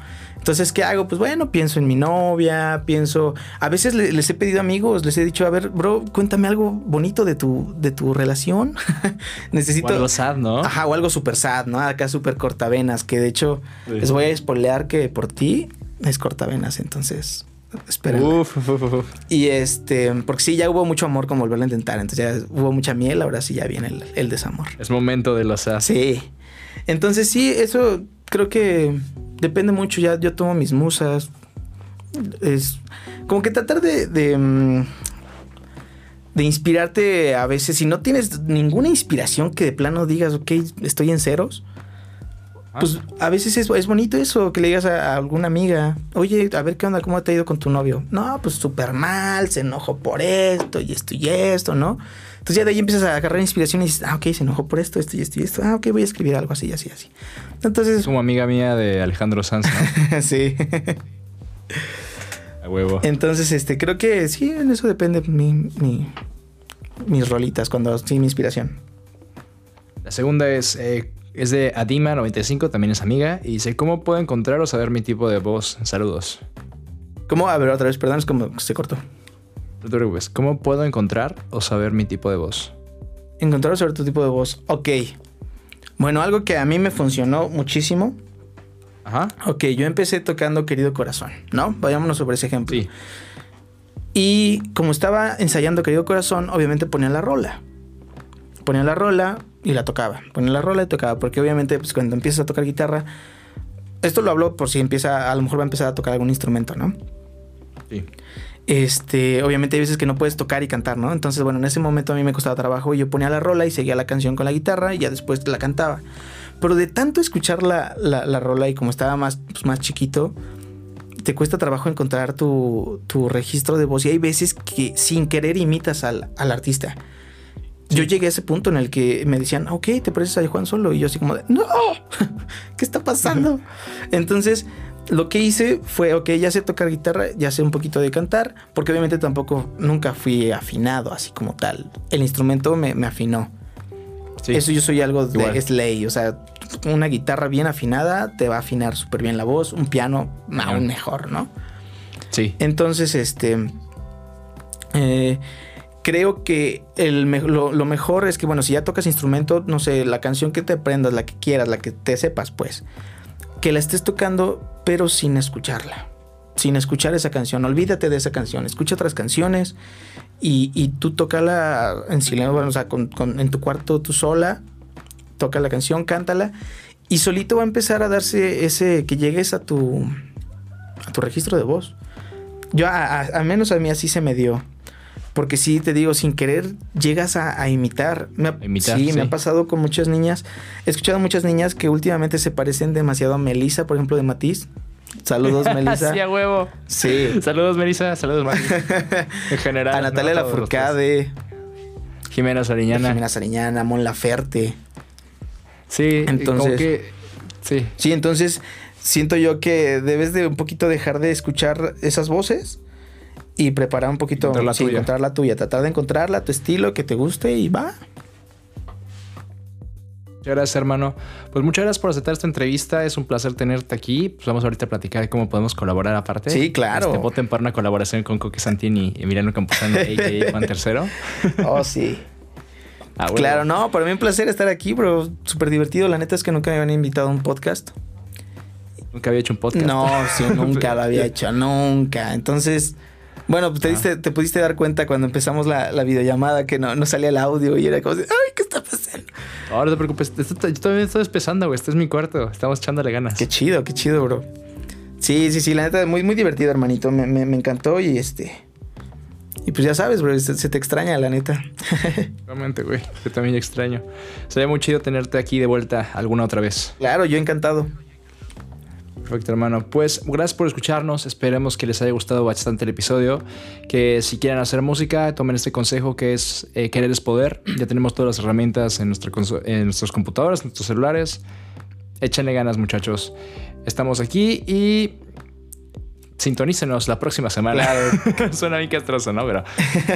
Entonces, ¿qué hago? Pues bueno, pienso en mi novia, pienso... A veces les he pedido amigos, les he dicho, a ver, bro, cuéntame algo bonito de tu, de tu relación. Necesito... O algo sad, ¿no? Ajá, o algo súper sad, ¿no? Acá súper cortavenas, que de hecho les voy a spoilear que por ti es cortavenas, entonces... Espera. Uf, Y este, porque sí, ya hubo mucho amor con volverlo a intentar. Entonces ya hubo mucha miel, ahora sí ya viene el, desamor. Es momento de lo sad. Sí. Entonces sí, eso creo que depende mucho. Ya yo tomo mis musas. Es como que tratar de, de, mm, de inspirarte a veces. Si no tienes ninguna inspiración que de plano digas, ok, estoy en ceros Ah. Pues a veces es, es, bonito eso, que le digas a, alguna amiga, oye, a ver qué onda, cómo te ha ido con tu novio. No, pues súper mal, se enojó por esto y esto y esto, ¿no? Entonces ya de ahí empiezas a agarrar inspiración y dices, ah, ok, se enojó por esto, esto y esto y esto. Ah, ok, voy a escribir algo así, así, así. Entonces... Como amiga mía de Alejandro Sanz, ¿no? sí. A huevo. Entonces, este, creo que sí, en eso depende mi, mi, mis rolitas, cuando sí, mi inspiración. La segunda es, eh, es de Adima95, también es amiga, y dice, ¿cómo puedo encontrar o saber mi tipo de voz? Saludos. ¿Cómo? A ver, otra vez, perdón, es como se cortó. ¿Cómo puedo encontrar o saber mi tipo de voz? Encontrar o saber tu tipo de voz. Ok. Bueno, algo que a mí me funcionó muchísimo. Ajá. Ok, yo empecé tocando Querido Corazón, ¿no? Vayámonos sobre ese ejemplo. Sí. Y como estaba ensayando Querido Corazón, obviamente ponía la rola. Ponía la rola, y la tocaba. Ponía la rola y tocaba, porque obviamente pues, cuando empiezas a tocar guitarra, esto lo hablo por si empieza, a lo mejor va a empezar a tocar algún instrumento, ¿no? Sí. Este, obviamente hay veces que no puedes tocar y cantar, ¿no? Entonces, bueno, en ese momento a mí me costaba trabajo y yo ponía la rola y seguía la canción con la guitarra y ya después la cantaba. Pero de tanto escuchar la, la, rola y como estaba más, pues, más chiquito, te cuesta trabajo encontrar tu, tu, registro de voz y hay veces que sin querer imitas al, al artista yo llegué a ese punto en el que me decían, ok, te pareces a Juan Solo. Y yo así como de, no, ¿qué está pasando? Entonces, lo que hice fue, ok, ya sé tocar guitarra, ya sé un poquito de cantar, porque obviamente tampoco nunca fui afinado así como tal. El instrumento me, afinó. Eso yo soy algo de es ley, o sea, una guitarra bien afinada te va a afinar súper bien la voz, un piano aún mejor, ¿no? Sí. Entonces, este... Eh, creo que el, lo, mejor es que, bueno, si ya tocas instrumento, no sé, la canción que te aprendas, la que quieras, la que te sepas, pues, que la estés tocando, pero sin escucharla. Sin escuchar esa canción. Olvídate de esa canción. Escucha otras canciones y, y tú tócala en silencio, o sea, en tu cuarto tú sola, toca la canción, cántala y solito va a empezar a darse ese que llegues a tu, a tu registro de voz. Yo, a menos a mí así se me dio. Porque sí, te digo, sin querer llegas a, imitar. Me sí, me ha pasado con muchas niñas. He escuchado muchas niñas que últimamente se parecen demasiado a Melissa, por ejemplo, de Matiz. Saludos, Melissa. sí, a huevo. Sí. Saludos, Melissa. Saludos, Matiz. En general. A Natalia Lafourcade. Jimena Sariñana. Jimena Sariñana, Mon Laferte. Sí, entonces. que, sí. Sí, entonces siento yo que debes de un poquito dejar de escuchar esas voces y preparar un poquito, encontrar la, tuya. encontrar la tuya, tratar de encontrarla, tu estilo, que te guste y va. Muchas gracias, hermano. Pues muchas gracias por aceptar esta entrevista. Es un placer tenerte aquí. Pues vamos ahorita a platicar de cómo podemos colaborar aparte. Sí, claro. Este, voten para una colaboración con Coque Santini y Emiliano Campuzano, a.k.a. Juan Tercero. Oh, sí. Ah, claro, no, para mí un placer estar aquí, bro. Súper divertido. La neta es que nunca me habían invitado a un podcast. Nunca había hecho un podcast. No, sí, nunca lo había hecho, nunca. Entonces, bueno, te, diste, te pudiste dar cuenta cuando empezamos la, videollamada que no, no salía el audio y era como, ay, ¿qué está pasando? Ahora no te preocupes, yo también estoy empezando, güey. Este es mi cuarto. Estamos echándole ganas. Qué chido, qué chido, bro. Sí, sí, sí, la neta, muy, muy divertido, hermanito. Me, me, encantó y este. Y pues ya sabes, bro, se, te extraña, la neta. Realmente, güey. Yo también extraño. Sería muy chido tenerte aquí de vuelta alguna otra vez. Claro, yo encantado. Perfecto, hermano. Pues gracias por escucharnos. Esperemos que les haya gustado bastante el episodio. Que si quieren hacer música, tomen este consejo que es eh, querer es poder. Ya tenemos todas las herramientas en, nuestra en nuestras computadoras, en nuestros celulares. Échenle ganas, muchachos. Estamos aquí y sintonícenos la próxima semana. Suena bien castroso, ¿no? Pero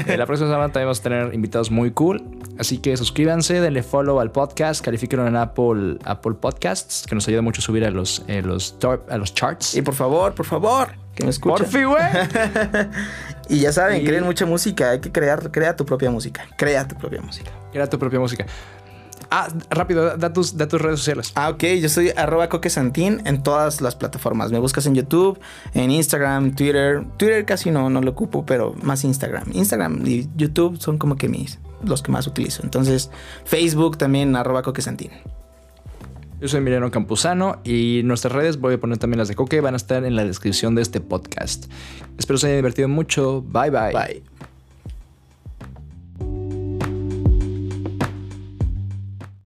eh, la próxima semana también vamos a tener invitados muy cool. Así que suscríbanse, denle follow al podcast, califíquenlo en Apple, Apple Podcasts, que nos ayuda mucho a subir a los, eh, los, top, a los charts. Y por favor, por favor, que me escuchen. Por fin, güey. y ya saben, creen mucha música. Hay que crear, crea tu propia música. Crea tu propia música. Crea tu propia música. Ah, rápido, da tus, tus redes sociales. Ah, ok. Yo soy arroba coquesantín en todas las plataformas. Me buscas en YouTube, en Instagram, Twitter. Twitter casi no, no lo ocupo, pero más Instagram. Instagram y YouTube son como que mis, los que más utilizo. Entonces, Facebook también, arroba coquesantín. Yo soy Emiliano Campuzano y nuestras redes, voy a poner también las de Coque, van a estar en la descripción de este podcast. Espero se haya divertido mucho. Bye bye. Bye.